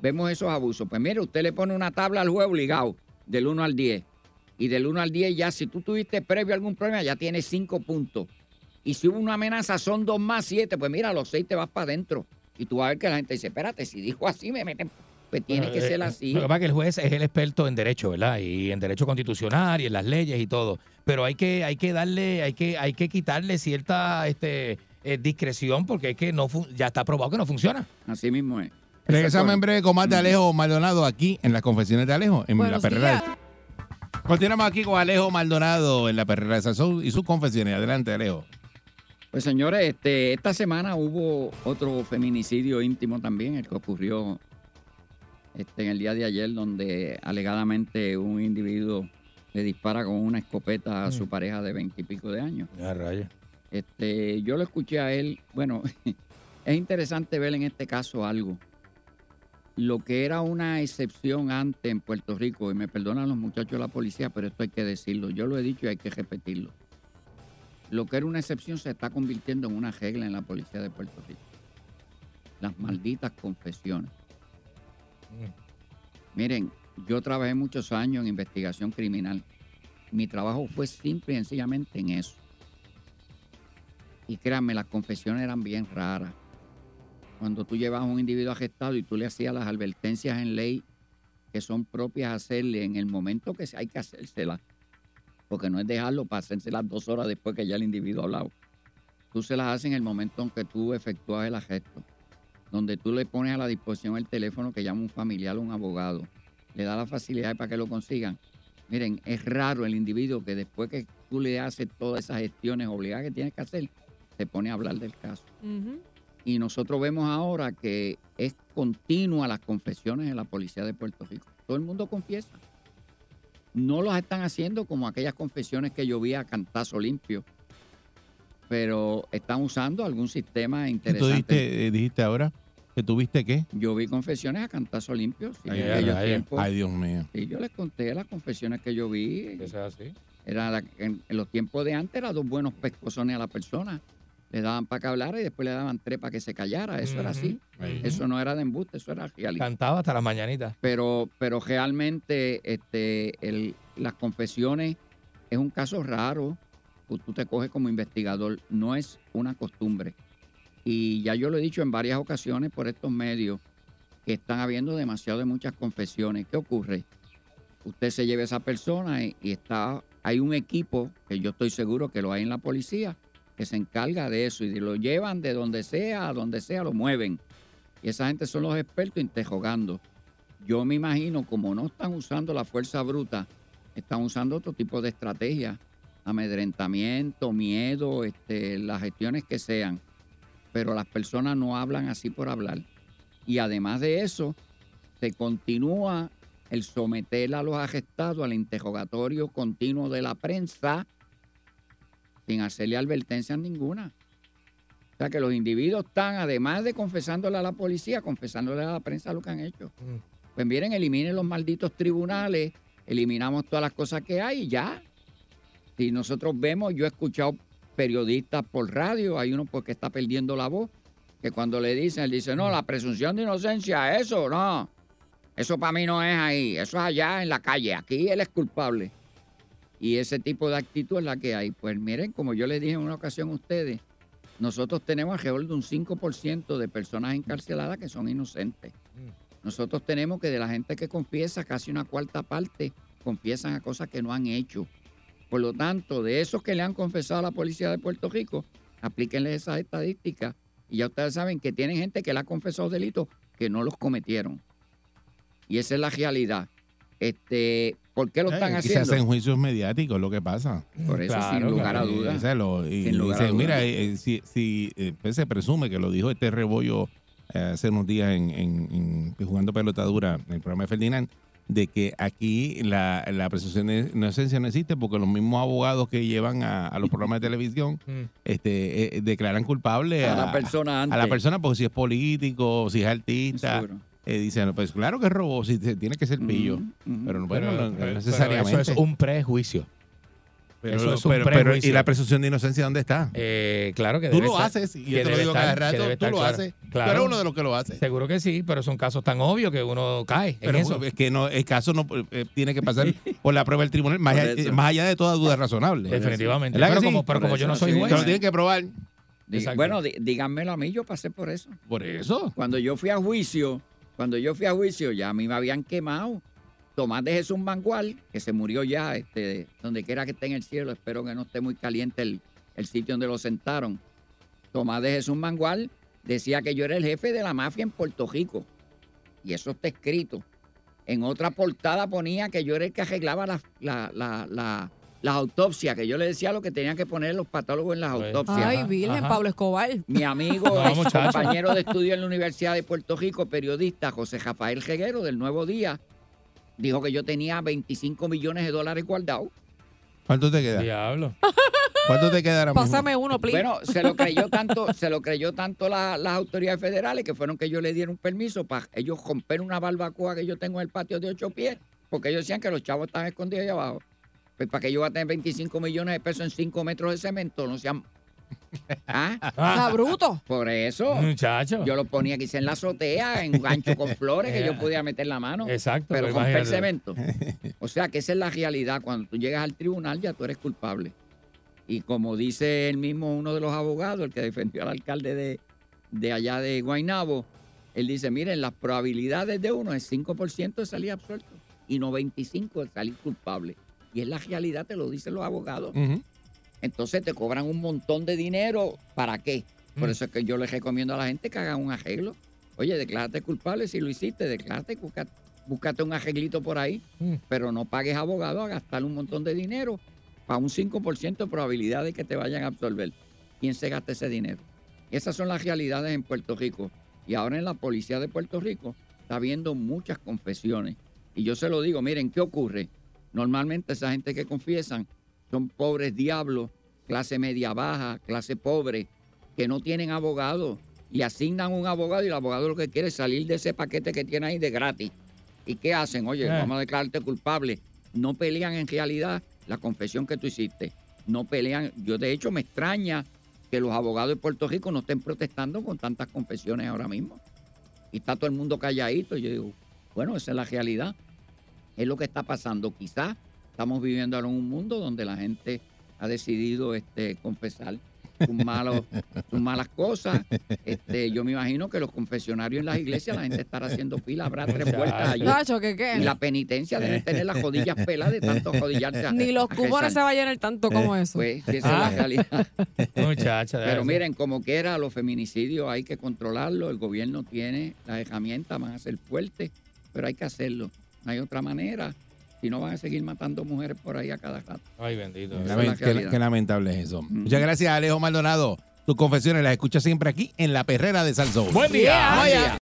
Vemos esos abusos. Pues mire, usted le pone una tabla al juez obligado del 1 al 10. Y del 1 al 10 ya, si tú tuviste previo algún problema, ya tienes 5 puntos. Y si hubo una amenaza, son 2 más 7. Pues mira, los 6 te vas para adentro. Y tú vas a ver que la gente dice, espérate, si dijo así, me meten. Pues tiene Bueno, que eh, ser eh, así. Lo que pasa es que el juez es el experto en derecho, ¿verdad? Y en derecho constitucional y en las leyes y todo. Pero hay que, hay que darle, hay que, hay que quitarle cierta este, eh, discreción porque es que no ya está probado que no funciona. Así mismo es. Regresamos en breve con más de Alejo Maldonado aquí en las confesiones de Alejo, en Buenos la perrera. días. Continuamos aquí con Alejo Maldonado en la perrera de Sazón y sus confesiones. Adelante, Alejo. Pues señores, este, esta semana hubo otro feminicidio íntimo también, el que ocurrió este, en el día de ayer, donde alegadamente un individuo le dispara con una escopeta a su Mm. pareja de veintipico de años. Ya, raya. Este, yo lo escuché a él, bueno, es interesante ver en este caso algo. Lo que era una excepción antes en Puerto Rico, y me perdonan los muchachos de la policía, pero esto hay que decirlo, yo lo he dicho y hay que repetirlo. Lo que era una excepción se está convirtiendo en una regla en la policía de Puerto Rico. Las malditas confesiones. Miren, yo trabajé muchos años en investigación criminal. Mi trabajo fue simple y sencillamente en eso. Y créanme, las confesiones eran bien raras. Cuando tú llevas a un individuo arrestado y tú le hacías las advertencias en ley que son propias hacerle en el momento que hay que hacérselas, porque no es dejarlo para hacérselas dos horas después que ya el individuo ha hablado. Tú se las haces en el momento en que tú efectúas el arresto, donde tú le pones a la disposición el teléfono que llama un familiar o un abogado, le da la facilidad para que lo consigan. Miren, es raro el individuo que después que tú le haces todas esas gestiones obligadas que tienes que hacer, se pone a hablar del caso. Y nosotros vemos ahora que es continua las confesiones en la policía de Puerto Rico. Todo el mundo confiesa. No los están haciendo como aquellas confesiones que yo vi a cantazo limpio, pero están usando algún sistema ¿Tú interesante. dijiste, eh, dijiste ahora que tuviste qué? Yo vi confesiones a cantazo limpio. sí, Ay, en ay, aquellos ay. tiempos. Ay, Dios mío. Sí, yo les conté las confesiones que yo vi. Eso es así. Era la- en, en los tiempos de antes, eran dos buenos pescozones a la persona. Le daban para que hablara y después le daban tres para que se callara. Eso era así. Eso no era de embuste, eso era realidad. Cantaba hasta las mañanitas. Pero, pero realmente este, el- las confesiones es un caso raro. Tú, te coges como investigador. No es una costumbre. Y ya yo lo he dicho en varias ocasiones por estos medios que están habiendo demasiado de muchas confesiones. ¿Qué ocurre? Usted se lleva a esa persona y, y está, hay un equipo que yo estoy seguro que lo hay en la policía que se encarga de eso y lo llevan de donde sea a donde sea, lo mueven. Y esa gente son los expertos interrogando. Yo me imagino, como no están usando la fuerza bruta, están usando otro tipo de estrategia, amedrentamiento, miedo, este, las gestiones que sean. Pero las personas no hablan así por hablar. Y además de eso, se continúa el someter a los arrestados al interrogatorio continuo de la prensa sin hacerle advertencias ninguna. O sea que los individuos están, además de confesándole a la policía, confesándole a la prensa lo que han hecho. Pues miren, eliminen los malditos tribunales, eliminamos todas las cosas que hay y ya. Si nosotros vemos, yo he escuchado periodistas por radio, hay uno porque está perdiendo la voz, que cuando le dicen, él dice, no, la presunción de inocencia, eso no. Eso para mí no es ahí, eso es allá en la calle, aquí él es culpable. Y ese tipo de actitud es la que hay. Pues miren, como yo les dije en una ocasión a ustedes, nosotros tenemos alrededor de un 5% de personas encarceladas que son inocentes. Nosotros tenemos que de la gente que confiesa, casi una cuarta parte confiesan a cosas que no han hecho. Por lo tanto, de esos que le han confesado a la policía de Puerto Rico, aplíquenle esas estadísticas. Y ya ustedes saben que tienen gente que le ha confesado delitos que no los cometieron. Y esa es la realidad. Este, ¿Por qué lo están Eh, y se haciendo? hacen juicios mediáticos, lo que pasa. Por eso, sin lugar a dudas. Y, o sea, lo- y Sin lugar a dicen, dudas. mira, eh, eh, si, si, eh, pues se presume que lo dijo este rebollo eh, hace unos días en, en- en- jugando pelota dura en el programa de Ferdinand, de que aquí la, la presunción de inocencia no existe porque los mismos abogados que llevan a, a los programas de televisión Mm. este, eh, declaran culpable A a, la persona a antes. la persona porque si es político, si es artista, eh, dicen, pues claro que robó, si tiene que ser pillo, pero, no- bueno, Pero- no- no pero- necesariamente. pero eso es un prejuicio. Pero, eso es un pero- pero, ¿y la presunción de inocencia dónde está? Eh, claro que Tú debe lo estar- haces, y yo te lo digo estar- cada rato, tú estar lo claro. haces. Tú Claro. eres uno de los que lo hace. Seguro que sí, pero son casos tan obvios que uno cae en Pero eso. es que no, el caso no eh, tiene que pasar por la prueba del tribunal, más, allá, más allá de toda duda razonable. Definitivamente. ¿Verdad Pero como- sí? pero como yo no soy Te juez. lo tienen que probar. Exacto. Bueno, díganmelo a mí, yo pasé por eso. Por eso. Cuando yo fui a juicio, cuando yo fui a juicio, ya a mí me habían quemado. Tomás de Jesús Mangual, que se murió ya, este, donde quiera que esté en el cielo, espero que no esté muy caliente el, el sitio donde lo sentaron. Tomás de Jesús Mangual decía que yo era el jefe de la mafia en Puerto Rico. Y eso está escrito. En otra portada ponía que yo era el que arreglaba las la, la, la- las autopsias, que yo le decía lo que tenían que poner los patólogos en las autopsias. Ay, Virgen, Pablo Escobar. Mi amigo, No, compañero de estudio en la Universidad de Puerto Rico, periodista José Rafael Reguero del Nuevo Día, dijo que yo tenía 25 millones de dólares guardados. ¿Cuánto te queda? Diablo. ¿Cuánto te queda ahora mismo? Pásame uno, please. Bueno, se lo creyó tanto, se lo creyó tanto la- las autoridades federales que fueron que ellos le dieron permiso para ellos romper una barbacoa que yo tengo en el patio de ocho pies, porque ellos decían que los chavos estaban escondidos ahí abajo. Pues para que yo voy a tener 25 millones de pesos en 5 metros de cemento, no sean... ¿Ah? Está bruto. Por eso. Muchacho. Yo lo ponía quizá en la azotea, en un gancho con flores, que yo podía meter la mano. Exacto, Pero romper imagínate. cemento. O sea que esa es la realidad. Cuando tú llegas al tribunal ya tú eres culpable. Y como dice el mismo uno de los abogados, el que defendió al alcalde de, de allá de Guaynabo, él dice, miren, las probabilidades de uno es 5% de salir absuelto y 95% de salir culpable. Y es la realidad, te lo dicen los abogados. Ujú. Entonces te cobran un montón de dinero. ¿Para qué? Por Mm. eso es que yo les recomiendo a la gente que hagan un arreglo. Oye, declárate culpable si lo hiciste, declárate, busca- búscate un arreglito por ahí, Mm. pero no pagues abogado a gastar un montón de dinero para un 5% de probabilidad de que te vayan a absolver. ¿Quién se gasta ese dinero? Esas son las realidades en Puerto Rico. Y ahora en la policía de Puerto Rico está viendo muchas confesiones. Y yo se lo digo, miren, ¿qué ocurre? Normalmente esa gente que confiesan son pobres diablos, clase media baja, clase pobre, que no tienen abogado. Le asignan un abogado y el abogado lo que quiere es salir de ese paquete que tiene ahí de gratis. ¿Y qué hacen? Oye, Eh. vamos a declararte culpable. No pelean en realidad la confesión que tú hiciste. No pelean. Yo de hecho me extraña que los abogados de Puerto Rico no estén protestando con tantas confesiones ahora mismo. Y está todo el mundo calladito. Y yo digo, bueno, esa es la realidad. Es lo que está pasando. Quizás estamos viviendo ahora en un mundo donde la gente ha decidido este, confesar sus, malos, sus malas cosas. Este, yo me imagino que los confesionarios en las iglesias, la gente estará haciendo fila, habrá tres vueltas allí. Chacho, ¿qué qué? Y la penitencia deben tener las rodillas peladas de tanto rodillarse. a- Ni los a cubones se va a llenar tanto como eso. Pues esa es la Ah. realidad. Muchacha. Pero miren, como quiera, los feminicidios hay que controlarlo. El gobierno tiene las herramientas, van a ser fuertes, pero hay que hacerlo. No hay otra manera. Si no, van a seguir matando mujeres por ahí a cada rato. Ay, bendito. Es la qué, qué lamentable es eso. Muchas gracias, Alejo Maldonado. Tus confesiones las escuchas siempre aquí en La Perrera de Salsón. Buen día. Vamos Buen allá.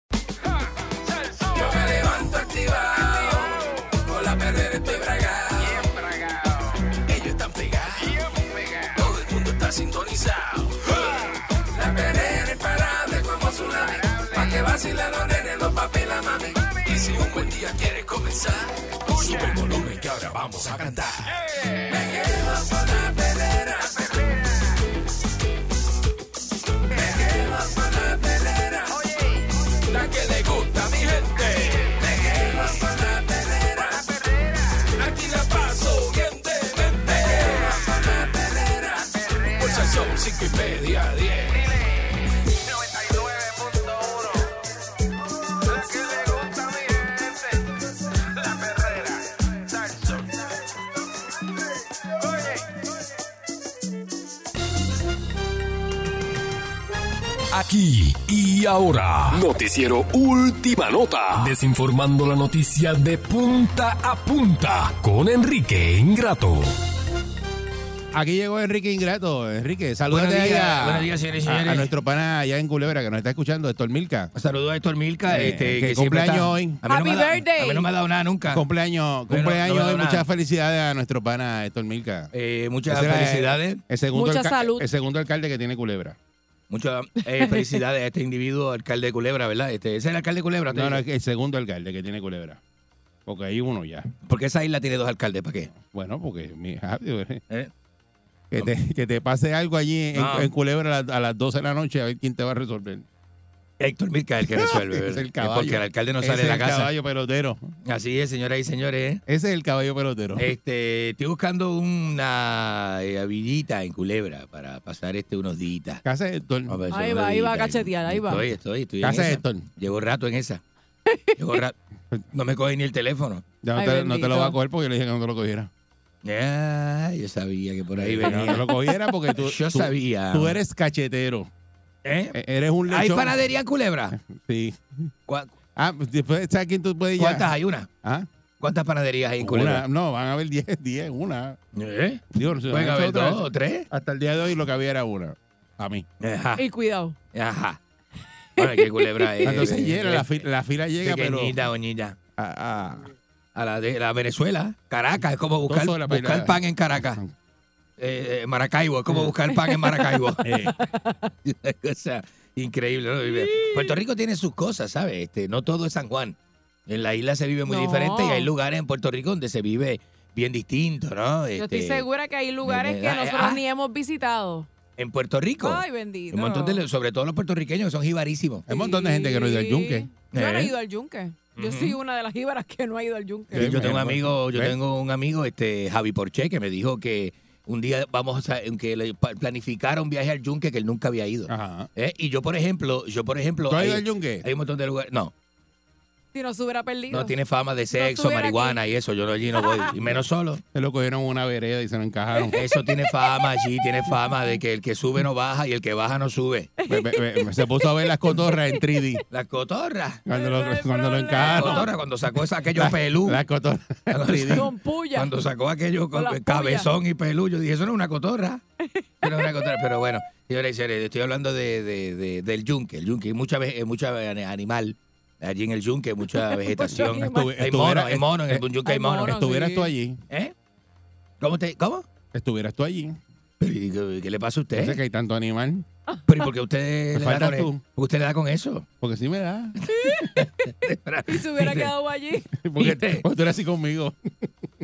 Yo me levanto activado, con la perrera estoy bragado. Ellos están pegados, todo el mundo está sintonizado. La perrera imparable como tsunami, pa' que vacilen los nenes, los papi y la mami. Y si un buen día quieres comenzar, sube el volumen que ahora vamos a cantar. Me quedo Aquí y ahora. Noticiero Última Nota. Desinformando la noticia de punta a punta con Enrique Ingrato. Aquí llegó Enrique Ingrato. Enrique, salúdate Buenos días, allá. buenos días, señores y a- A, señores. nuestro pana allá en Culebra que nos está escuchando, Héctor Milka. Saludos a Héctor Milka, Eh, este, que que cumpleaños está- hoy. A mí, no Happy me ha dado- birthday. a mí no me ha dado nada nunca. Cumpleaños, cumpleaños no Muchas nada. felicidades a nuestro pana Héctor Milka. Eh, muchas Ese era el- felicidades. El, segundo Mucha alca- salud. El segundo alcalde que tiene Culebra. Muchas eh, felicidades a este individuo, alcalde de Culebra, ¿verdad? Este, ese es el alcalde de Culebra. No, no, ¿te- el segundo alcalde que tiene Culebra. Porque hay uno ya. Porque esa isla tiene dos alcaldes, ¿para qué? Bueno, porque mi hija, digo, ¿Eh? que, te, que te pase algo allí en, No. en Culebra a, la- a las 12 de la noche a ver quién te va a resolver. Héctor Milka es el que resuelve. Es el caballo. Porque el alcalde no Ese sale de la es casa. el caballo pelotero. Así es, señoras y señores. ¿eh? Ese es el caballo pelotero. Este, estoy buscando una eh, villita en Culebra para pasar este unos días. Casa de Héctor. Ahí va, ahí va a cachetear, ahí va. Estoy, estoy, estoy en Casa de esa. Héctor. Llevo rato en esa. Llevo rato. No me coge ni el teléfono. Ya no, Ay, te, no te bendito. lo va a coger porque yo le dije que no te lo cogiera. Ya, yo sabía que por ahí Que no venía. te lo cogiera porque tú, Yo tú- sabía. tú eres cachetero. ¿Eh? E- Eres un lechón. ¿Hay panadería en Culebra? Sí. ¿Cu- Ah, pues después, ¿sabes quién tú puedes ya? ¿Cuántas hay? ¿Una? ¿Ah? ¿Cuántas panaderías hay en Culebra? Una, no, van a haber 10, 10, una. ¿Eh? Digo, se Pueden haber dos o tres. Hasta el día de hoy lo que había era una. A mí. Ajá. Y cuidado. Ajá. Bueno, que Culebra es. Entonces es la, fi- la fila llega, pero... Pequeñita, doñita. ah, A la de la Venezuela. Caracas, es como buscar, buscar a- pan en Caracas. Eh, eh, Maracaibo, es como buscar pan en Maracaibo. eh, Una cosa increíble. ¿no? Puerto Rico tiene sus cosas, ¿sabes? Este, no todo es San Juan. En la isla se vive muy No. diferente y hay lugares en Puerto Rico donde se vive bien distinto, ¿no? Yo estoy Este, segura que hay lugares que ah, nosotros ah. ni hemos visitado. En Puerto Rico. Ay, bendito. un montón de, sobre todo los puertorriqueños que son jibarísimos. hay un montón de gente que no ha ido al yunque. Yo no he ¿Eh? ido al yunque. Yo soy una de las jíbaras que no ha ido al yunque. Sí, yo tengo un amigo, yo ¿ves? tengo un amigo, este Javi Porche, que me dijo que un día vamos a que le planificara un viaje al yunque que él nunca había ido. Ajá. ¿Eh? Y yo, por ejemplo, yo, por ejemplo, ¿Tú has ido al yunque? hay un montón de lugares. No, Si no se hubiera perdido. no tiene fama de sexo, marihuana y eso. Yo no- allí no voy. Y menos solo. Se lo cogieron en una vereda y se lo encajaron. Eso tiene fama allí, tiene fama de que el que sube no baja y el que baja no sube. Me- me- me- se puso a ver las cotorras en 3D. La cotorra. Cuando lo, cuando lo. La encajaron. cotorra, cuando sacó esa, aquello pelú. Las cotorras en 3D. Con puya. Cuando sacó aquello Con con las cabezón y pelú, yo dije, eso no es una cotorra. Eso no es una cotorra. Pero bueno, señores y señores, estoy hablando de, de- de- del yunque. El yunque, mucha, mucha animal. Allí en el yunque, mucha vegetación. animal. Estuve- hay mono, hay mono, en el yunque hay hay mono. Estuvieras sí. tú allí. ¿Eh? ¿Cómo, te, ¿Cómo? Estuvieras tú allí. Pero, ¿y ¿Qué, qué le pasa a No sé usted? que hay tanto animal. Pero ¿y por qué usted le da con tú. eso? ¿Por qué usted le da con eso? Porque sí me da. Y se hubiera quedado allí. Porque, porque tú eres así conmigo.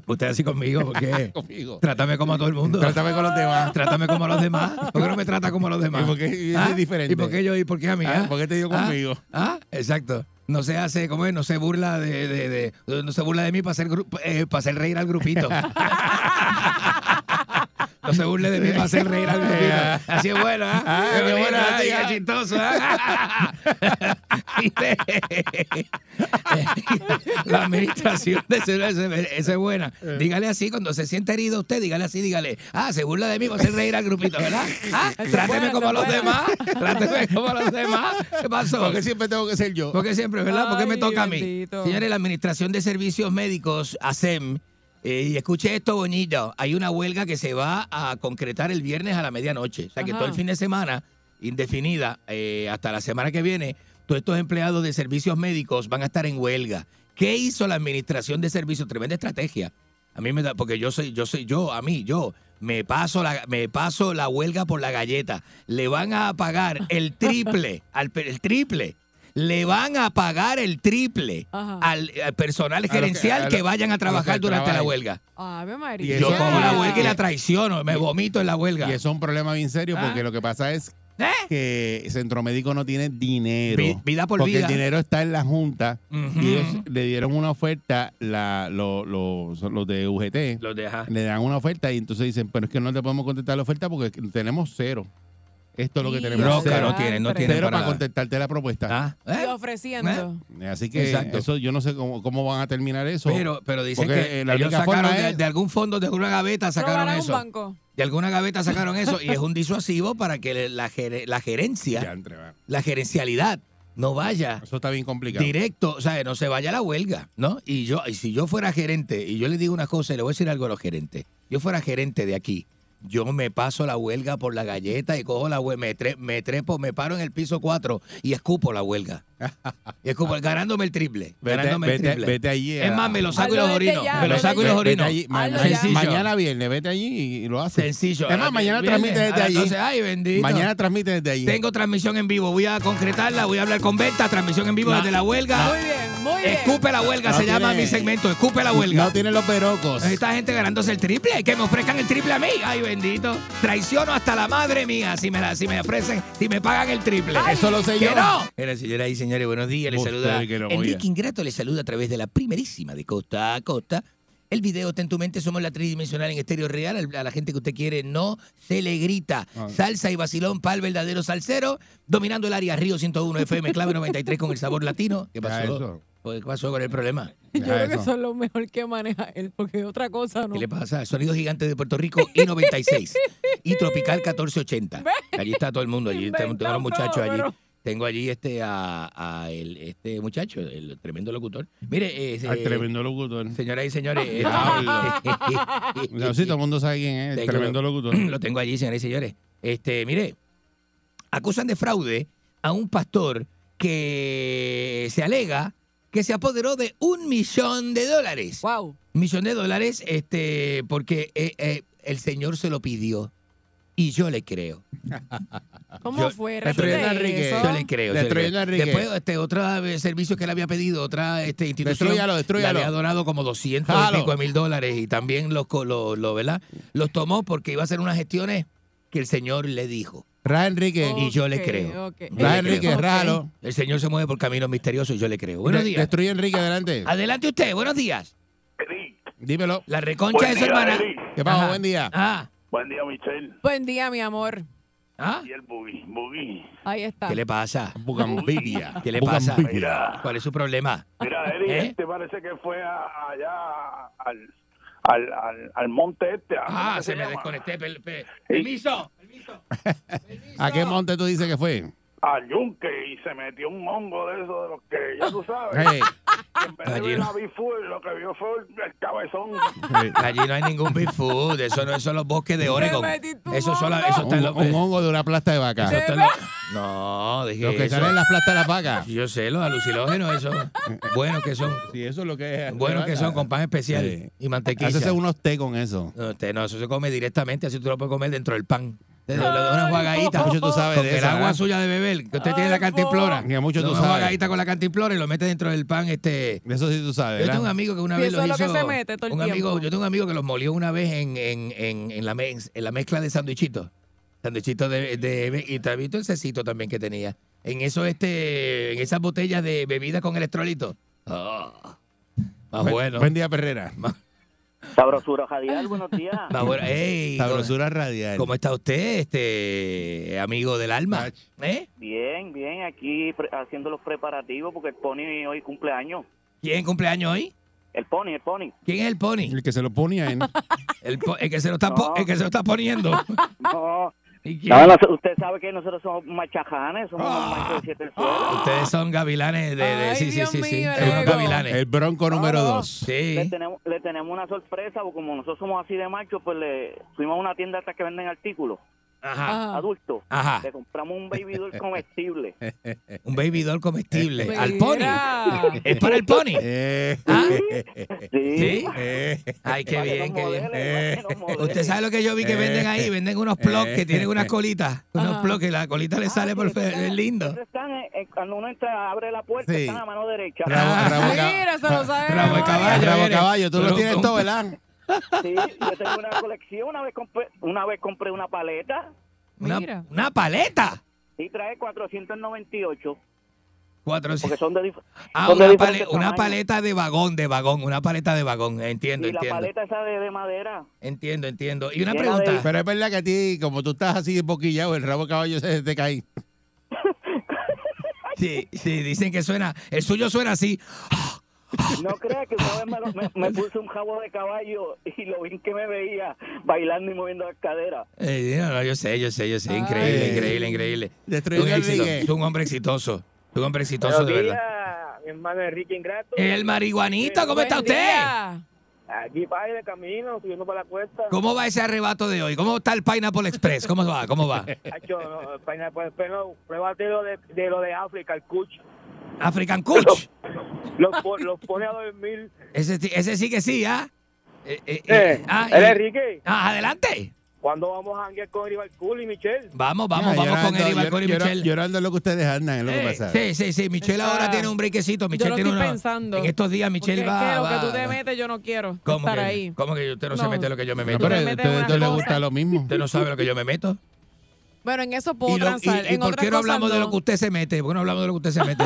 Usted así conmigo, ¿por qué? conmigo. Trátame como a todo el mundo. Trátame con los demás. Trátame como a los demás. ¿Por qué no me trata como a los demás? ¿Y por qué ¿Ah? es diferente? ¿Y por qué yo y por qué a mí? Ah, ah? ¿Por qué te dio ¿Ah? conmigo? Ah, exacto. No se hace, ¿cómo es? No se burla de, de, de- no se burla de mí para hacer, eh, para hacer reír al grupito. No se burle de mí para hacer reír al grupito. Así es bueno, ¿ah? Ah, Qué bueno, ah. chistoso, ¿ah? La administración de ese, es buena. Dígale así, cuando se siente herido usted, dígale así, dígale, ah, se burla de mí para hacer reír al grupito, ¿verdad? Ah, es tráteme como a los demás, tráteme como a los demás. ¿Qué pasó? Porque siempre tengo que ser yo. Porque siempre, ¿verdad? Porque me toca a mí. Señores, la Administración de Servicios Médicos, ASEM, eh, y escuche esto bonito, hay una huelga que se va a concretar el viernes a la medianoche. O sea que Ajá. todo el fin de semana, indefinida, eh, hasta la semana que viene, todos estos empleados de servicios médicos van a estar en huelga. ¿Qué hizo la Administración de Servicios? Tremenda estrategia. A mí me da, porque yo soy, yo soy, yo, a mí, yo, me paso la, me paso la huelga por la galleta. Le van a pagar el triple, al, el triple. Le van a pagar el triple al, al personal gerencial a que, vayan a trabajar durante la huelga. Ave Y María. Yo cojo la huelga y la traiciono, me vomito en la huelga. Y eso es un problema bien serio Ah. porque lo que pasa es ¿Eh? que Centro Médico no tiene dinero. Vi- vida por porque vida. el dinero está en la Junta y ellos le dieron una oferta, la, lo- los, los de UGT, Los deja. le dan una oferta y entonces dicen, pero es que no te podemos contestar la oferta porque tenemos cero. Esto es lo que tenemos. Roca no tienen, no Cero tienen Cero para contestarte la propuesta. Ah, ¿eh? Y ofreciendo. Así que Exacto. eso yo no sé cómo, cómo van a terminar eso. Pero, pero dicen Porque, que eh, la ellos sacaron forma de, es- de algún fondo, de alguna gaveta sacaron Robarán un eso. banco. De alguna gaveta sacaron eso y es un disuasivo para que la, gere- la gerencia, Ya, entre, va. la gerencialidad no vaya Eso está bien complicado. directo, o sea, no se vaya a la huelga, ¿no? Y yo, y si yo fuera gerente, y yo le digo una cosa y le voy a decir algo a los gerentes, yo fuera gerente de aquí, yo me paso la huelga por la galleta y cojo la huelga, me, tre- me trepo, me paro en el piso 4 y escupo la huelga. Y escupo, ganándome el triple. Vete, ganándome el triple. vete allí. Es más, me lo saco y Hazlo los orino. ya, Me lo saco y los orino. Allí, ma- mañana viernes, vete allí y lo haces. Sencillo. Es más, mañana Viernes, transmite desde allí. 12. Ay, bendito. Mañana transmite desde allí. Tengo transmisión en vivo. Voy a concretarla, voy a hablar con Berta. Transmisión en vivo desde la huelga. Muy bien, muy bien. Escupe la huelga, No se llama mi segmento. Escupe la huelga. No tiene los verocos. Esta gente ganándose el triple, que me ofrezcan el triple a mí. Ay, bendito. Traiciono hasta la madre mía si me, la, si me ofrecen, si me pagan el triple. Eso lo sé ¡Que yo. no! Y señores, buenos días. Les Usted saluda no, Enrique. Ingrato, les saluda a través de la primerísima de costa a costa. El video está en tu mente, somos la tridimensional en estéreo real. Al- A la gente que usted quiere no se le grita. Ah. Salsa y vacilón para el verdadero salsero. Dominando el área Río 101 FM, clave 93 con el sabor latino. ¿Qué Ya pasó? Eso. ¿Qué pasó con el problema? Yo creo que eso. es lo mejor que maneja él, porque otra cosa no. ¿Qué le pasa? Sonido gigante de Puerto Rico y 96 y Tropical 1480. Allí está todo el mundo, allí tengo tengo los muchachos allí. pero- Tengo allí este a, a el, este muchacho, el tremendo locutor. Mire, eh, Al eh, tremendo locutor. señoras y señores, eh, sí, todo el mundo sabe quién es. El Tengo- tremendo locutor. lo tengo allí, señores y señores. Este, mire, acusan de fraude a un pastor que se alega que se apoderó de un millón de dólares. Wow. Un millón de dólares, este, porque eh, eh, el Señor se lo pidió. Y yo le creo. ¿Cómo Yo- fue? Repite eso. Yo le creo. yo le Destruyendo creo. Enrique. Después, este, otro servicio que le había pedido, otra este, institución. Destrúyalo, destrúyalo. Le había donado como 200 Jalo. y pico de mil dólares y también los, co- lo, lo, ¿verdad? los tomó porque iba a hacer unas gestiones que el Señor le dijo. Raja Enrique. Y yo le creo. ok. Yo Raja le Enrique, rájalo. El Señor se mueve por caminos misteriosos y yo le creo. Buenos días. Destruye Enrique, adelante. Adelante usted, buenos días. Dímelo. La reconcha Buen de su día, hermana. ¿Qué pasó? Ajá. Buen día. Ah, Buen día, Michelle. Buen día, mi amor. ah. Y el boogie. Boogie. Ahí está. ¿Qué le pasa? Bugambilia. ¿Qué le pasa? Mira, ¿Cuál es su problema? mira, Eddie, ¿Eh? este parece que fue a- allá al, al, al, al monte este. ¿cómo Ah, que se me llama? desconecté. per- per- Permiso. ¿A qué monte tú dices que fue? Al yunque y se metió un hongo de eso de los que ya tú sabes. Hey, en vez de Allí ver no. la Bigfoot, lo que vio fue el cabezón. Allí no hay ningún Bigfoot. Eso no son los bosques de Oregon. Eso, son la- hongo. eso está en Un, los. un hongo de una plasta de vaca. eso está en los- no, dije Los que eso. salen en las plastas de las vacas. Yo sé, los alucinógenos, eso. Buenos que son. Sí, eso es lo que es. Buenos que son, con pan especial Sí. y mantequilla. Haces unos té con eso. No, usted no, eso se come directamente, así tú lo puedes comer dentro del pan. Una jugadita. Mucho tú sabes el agua ¿verdad? suya de beber, que usted tiene la cantimplora. Que mucho tú Una sabes. jugadita con la cantimplora y lo mete dentro del pan. Este, eso sí tú sabes, yo tengo un ¿verdad? amigo que una vez eso los es lo que hizo. se mete todo el un amigo, tiempo. yo tengo un amigo que los molió una vez en, en, en, en la, mez- en la mezcla de sándwichitos. Sándwichitos de, de, y te has visto el cecito también que tenía. En eso, este, en esas botellas de bebida con electrolito. Ah, más Buen- bueno. Buen día, Perrera. Sabrosura Jadial, buenos días. Sabrosura radial. ¿Cómo está usted, este amigo del alma? ¿Eh? Bien, bien, aquí haciendo los preparativos porque el Pony hoy cumpleaños. ¿Quién cumpleaños hoy? El Pony, el Pony. ¿Quién es el pony? El que se lo ponía en. El, po- el que se lo está po- No. el que se lo está poniendo. No. No, usted sabe que nosotros somos machajanes, somos Ah. machos de siete suelo. Ustedes son gavilanes de, de- Ay, sí, sí, Dios sí, sí. mío, Lego. gavilanes. El bronco número dos. Le Sí. tenemos, le tenemos una sorpresa, porque como nosotros somos así de machos, pues le fuimos a una tienda hasta que venden artículos Ajá. Ajá. Le compramos un baby doll comestible. Un baby doll comestible. Mira. Al pony. ¿Es para el pony? Eh, ¿Ah? Sí. ¿Sí? eh, Ay, qué bien, qué bien. Usted sabe lo que yo vi que venden ahí, venden unos plugs que tienen unas colitas, unos Ajá. plugs que la colita le Ah, sale por fe- están- es lindo. están, eh, eh, cuando uno entra, abre la puerta, Sí. están a mano derecha. Rabo, rabo, ca- Mira, se lo sabe. De caballo. rabo viene. caballo, tú lo tienes todo, ¿verdad? Sí, yo tengo una colección. Una vez compré una, vez compré una paleta Una, Mira. una paleta. y trae 498. Cuatro, Porque son de, ah, son de una, pale- una paleta de vagón, de vagón, una paleta de vagón. Entiendo, Y la entiendo. paleta esa de, de madera. Entiendo, entiendo. Y una pregunta. de- Pero es verdad que a ti, como tú estás así boquillado, el rabo de caballo se te cae. Sí, sí, dicen que suena. El suyo suena así. No creas que una vez me, me, me puse un jabo de caballo y lo bien que me veía bailando y moviendo las caderas. Eh, no, no, yo sé, yo sé, yo sé. Increíble, Ay. increíble, increíble. Destruyendo Un el éxito. Es un hombre exitoso. Un hombre exitoso, de verdad. mi hermano Enrique Ingrato. El marihuanito, ¿cómo está usted? día. Aquí para de camino, subiendo para la cuesta. ¿Cómo va ese arrebato de hoy? ¿Cómo está el Pineapple Express? ¿Cómo va? ¿Cómo va? Hacho, no, Pineapple, pues, pero pruébate lo de, de lo de África, el Kuch. African Kuch. Los, po- los pone a dormir. Ese, sí- ese sí que sí, ¿ah? Eh, eh, Eh, eh, ah, ¿el y- Enrique? Ah, adelante. ¿Cuándo vamos a janguear con Rival Cool y Michelle? Vamos, vamos, Ya, vamos yo con ando- Eri yo- Balcón y yo- Michelle. Yo ando en lo que ustedes andan, es lo que Eh, pasa. Sí, sí, sí. Michelle ahora tiene un brequecito. Yo Michelle lo tiene estoy una. pensando. En estos días Michelle va. que lo va- que tú te va- metes, yo no quiero ¿Cómo estar que, ahí. ¿Cómo que usted no, se No. mete lo que yo me No, meto? pero te a les cosa. gusta lo mismo. Usted no sabe lo que yo me meto. Bueno, en eso puedo ¿Y, lo- transar. y- y en por qué no hablamos de lo que usted se mete? ¿Por qué no hablamos de lo que usted se mete?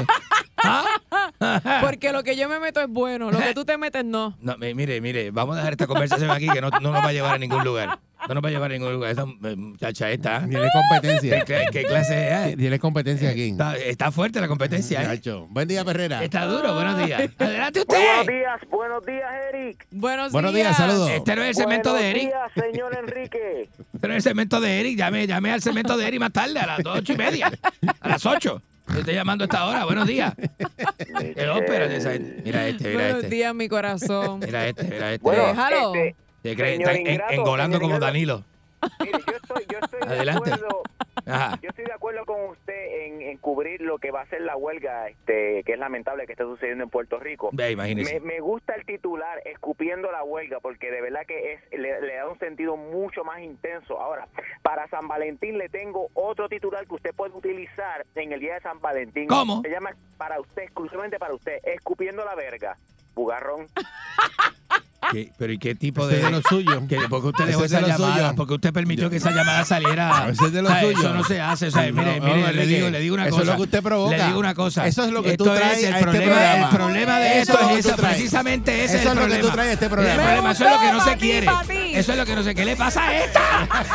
Porque lo que yo me meto es bueno, lo que tú te metes no. No, mi- mire, mire, vamos a dejar esta conversación aquí que no, no nos va a llevar a ningún lugar. No nos va a llevar a ningún lugar. Esta eh, muchacha esta. Tiene competencia. ¿Qué, qué clase es? Tiene competencia aquí. Está, está fuerte la competencia. ¿eh? Buen día, Perrera. Está duro, buenos días. Adelante Buenos usted. días, buenos días, Eric. Buenos, Buenos días, saludos. Este no es el segmento de Eric. Buenos días, señor Enrique. Este no es el segmento de Eric. Llame, llame al segmento de Eric más tarde, a las ocho y media. A las ocho. Yo estoy llamando a esta hora. Buenos días. Qué ópera de esa gente. Mira este, mira Buenos este. días, mi corazón. Mira este, mira este. Bueno, Déjalo. este, Se cree, señor está en- Ingrato, engolando como. Danilo. Mire, yo estoy, yo estoy Adelante. de acuerdo. Ajá. Yo estoy de acuerdo con usted en, en cubrir lo que va a ser la huelga, este, que es lamentable que esté sucediendo en Puerto Rico. Ve. Me, me gusta el titular, escupiendo la huelga, porque de verdad que es le, le da un sentido mucho más intenso. Ahora, para San Valentín le tengo otro titular que usted puede utilizar en el día de San Valentín. ¿Cómo? Se llama para usted, exclusivamente para usted, escupiendo la verga. Bugarrón. ¿Qué- pero ¿y qué tipo de...? es de lo suyo. que- ¿Por qué usted dejó es de esa llamada? suyo. Porque usted permitió que esa llamada saliera. Ese es de lo O sea, suyo. Eso no se hace. O sea, No, mire, no, mire, le digo, le digo una eso cosa. es lo que usted provoca. Le digo una cosa. Eso es lo que Esto tú traes es el a este problema, programa. El problema de Eso esto es precisamente ese Eso es el es lo que problema. tú traes a este El programa. problema, eso es lo que no se quiere. Eso es lo que no sé. ¿Qué le pasa a esta?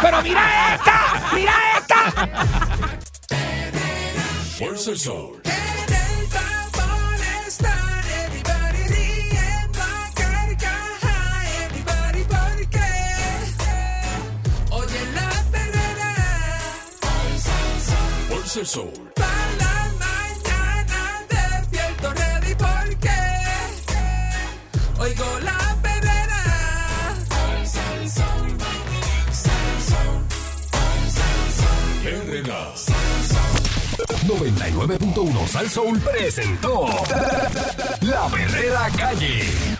¡Pero mira esta! ¡Mira esta! El Sol. para la mañana oigo la perrera. 99.1 Sal Soul presentó La Verdadera Calle.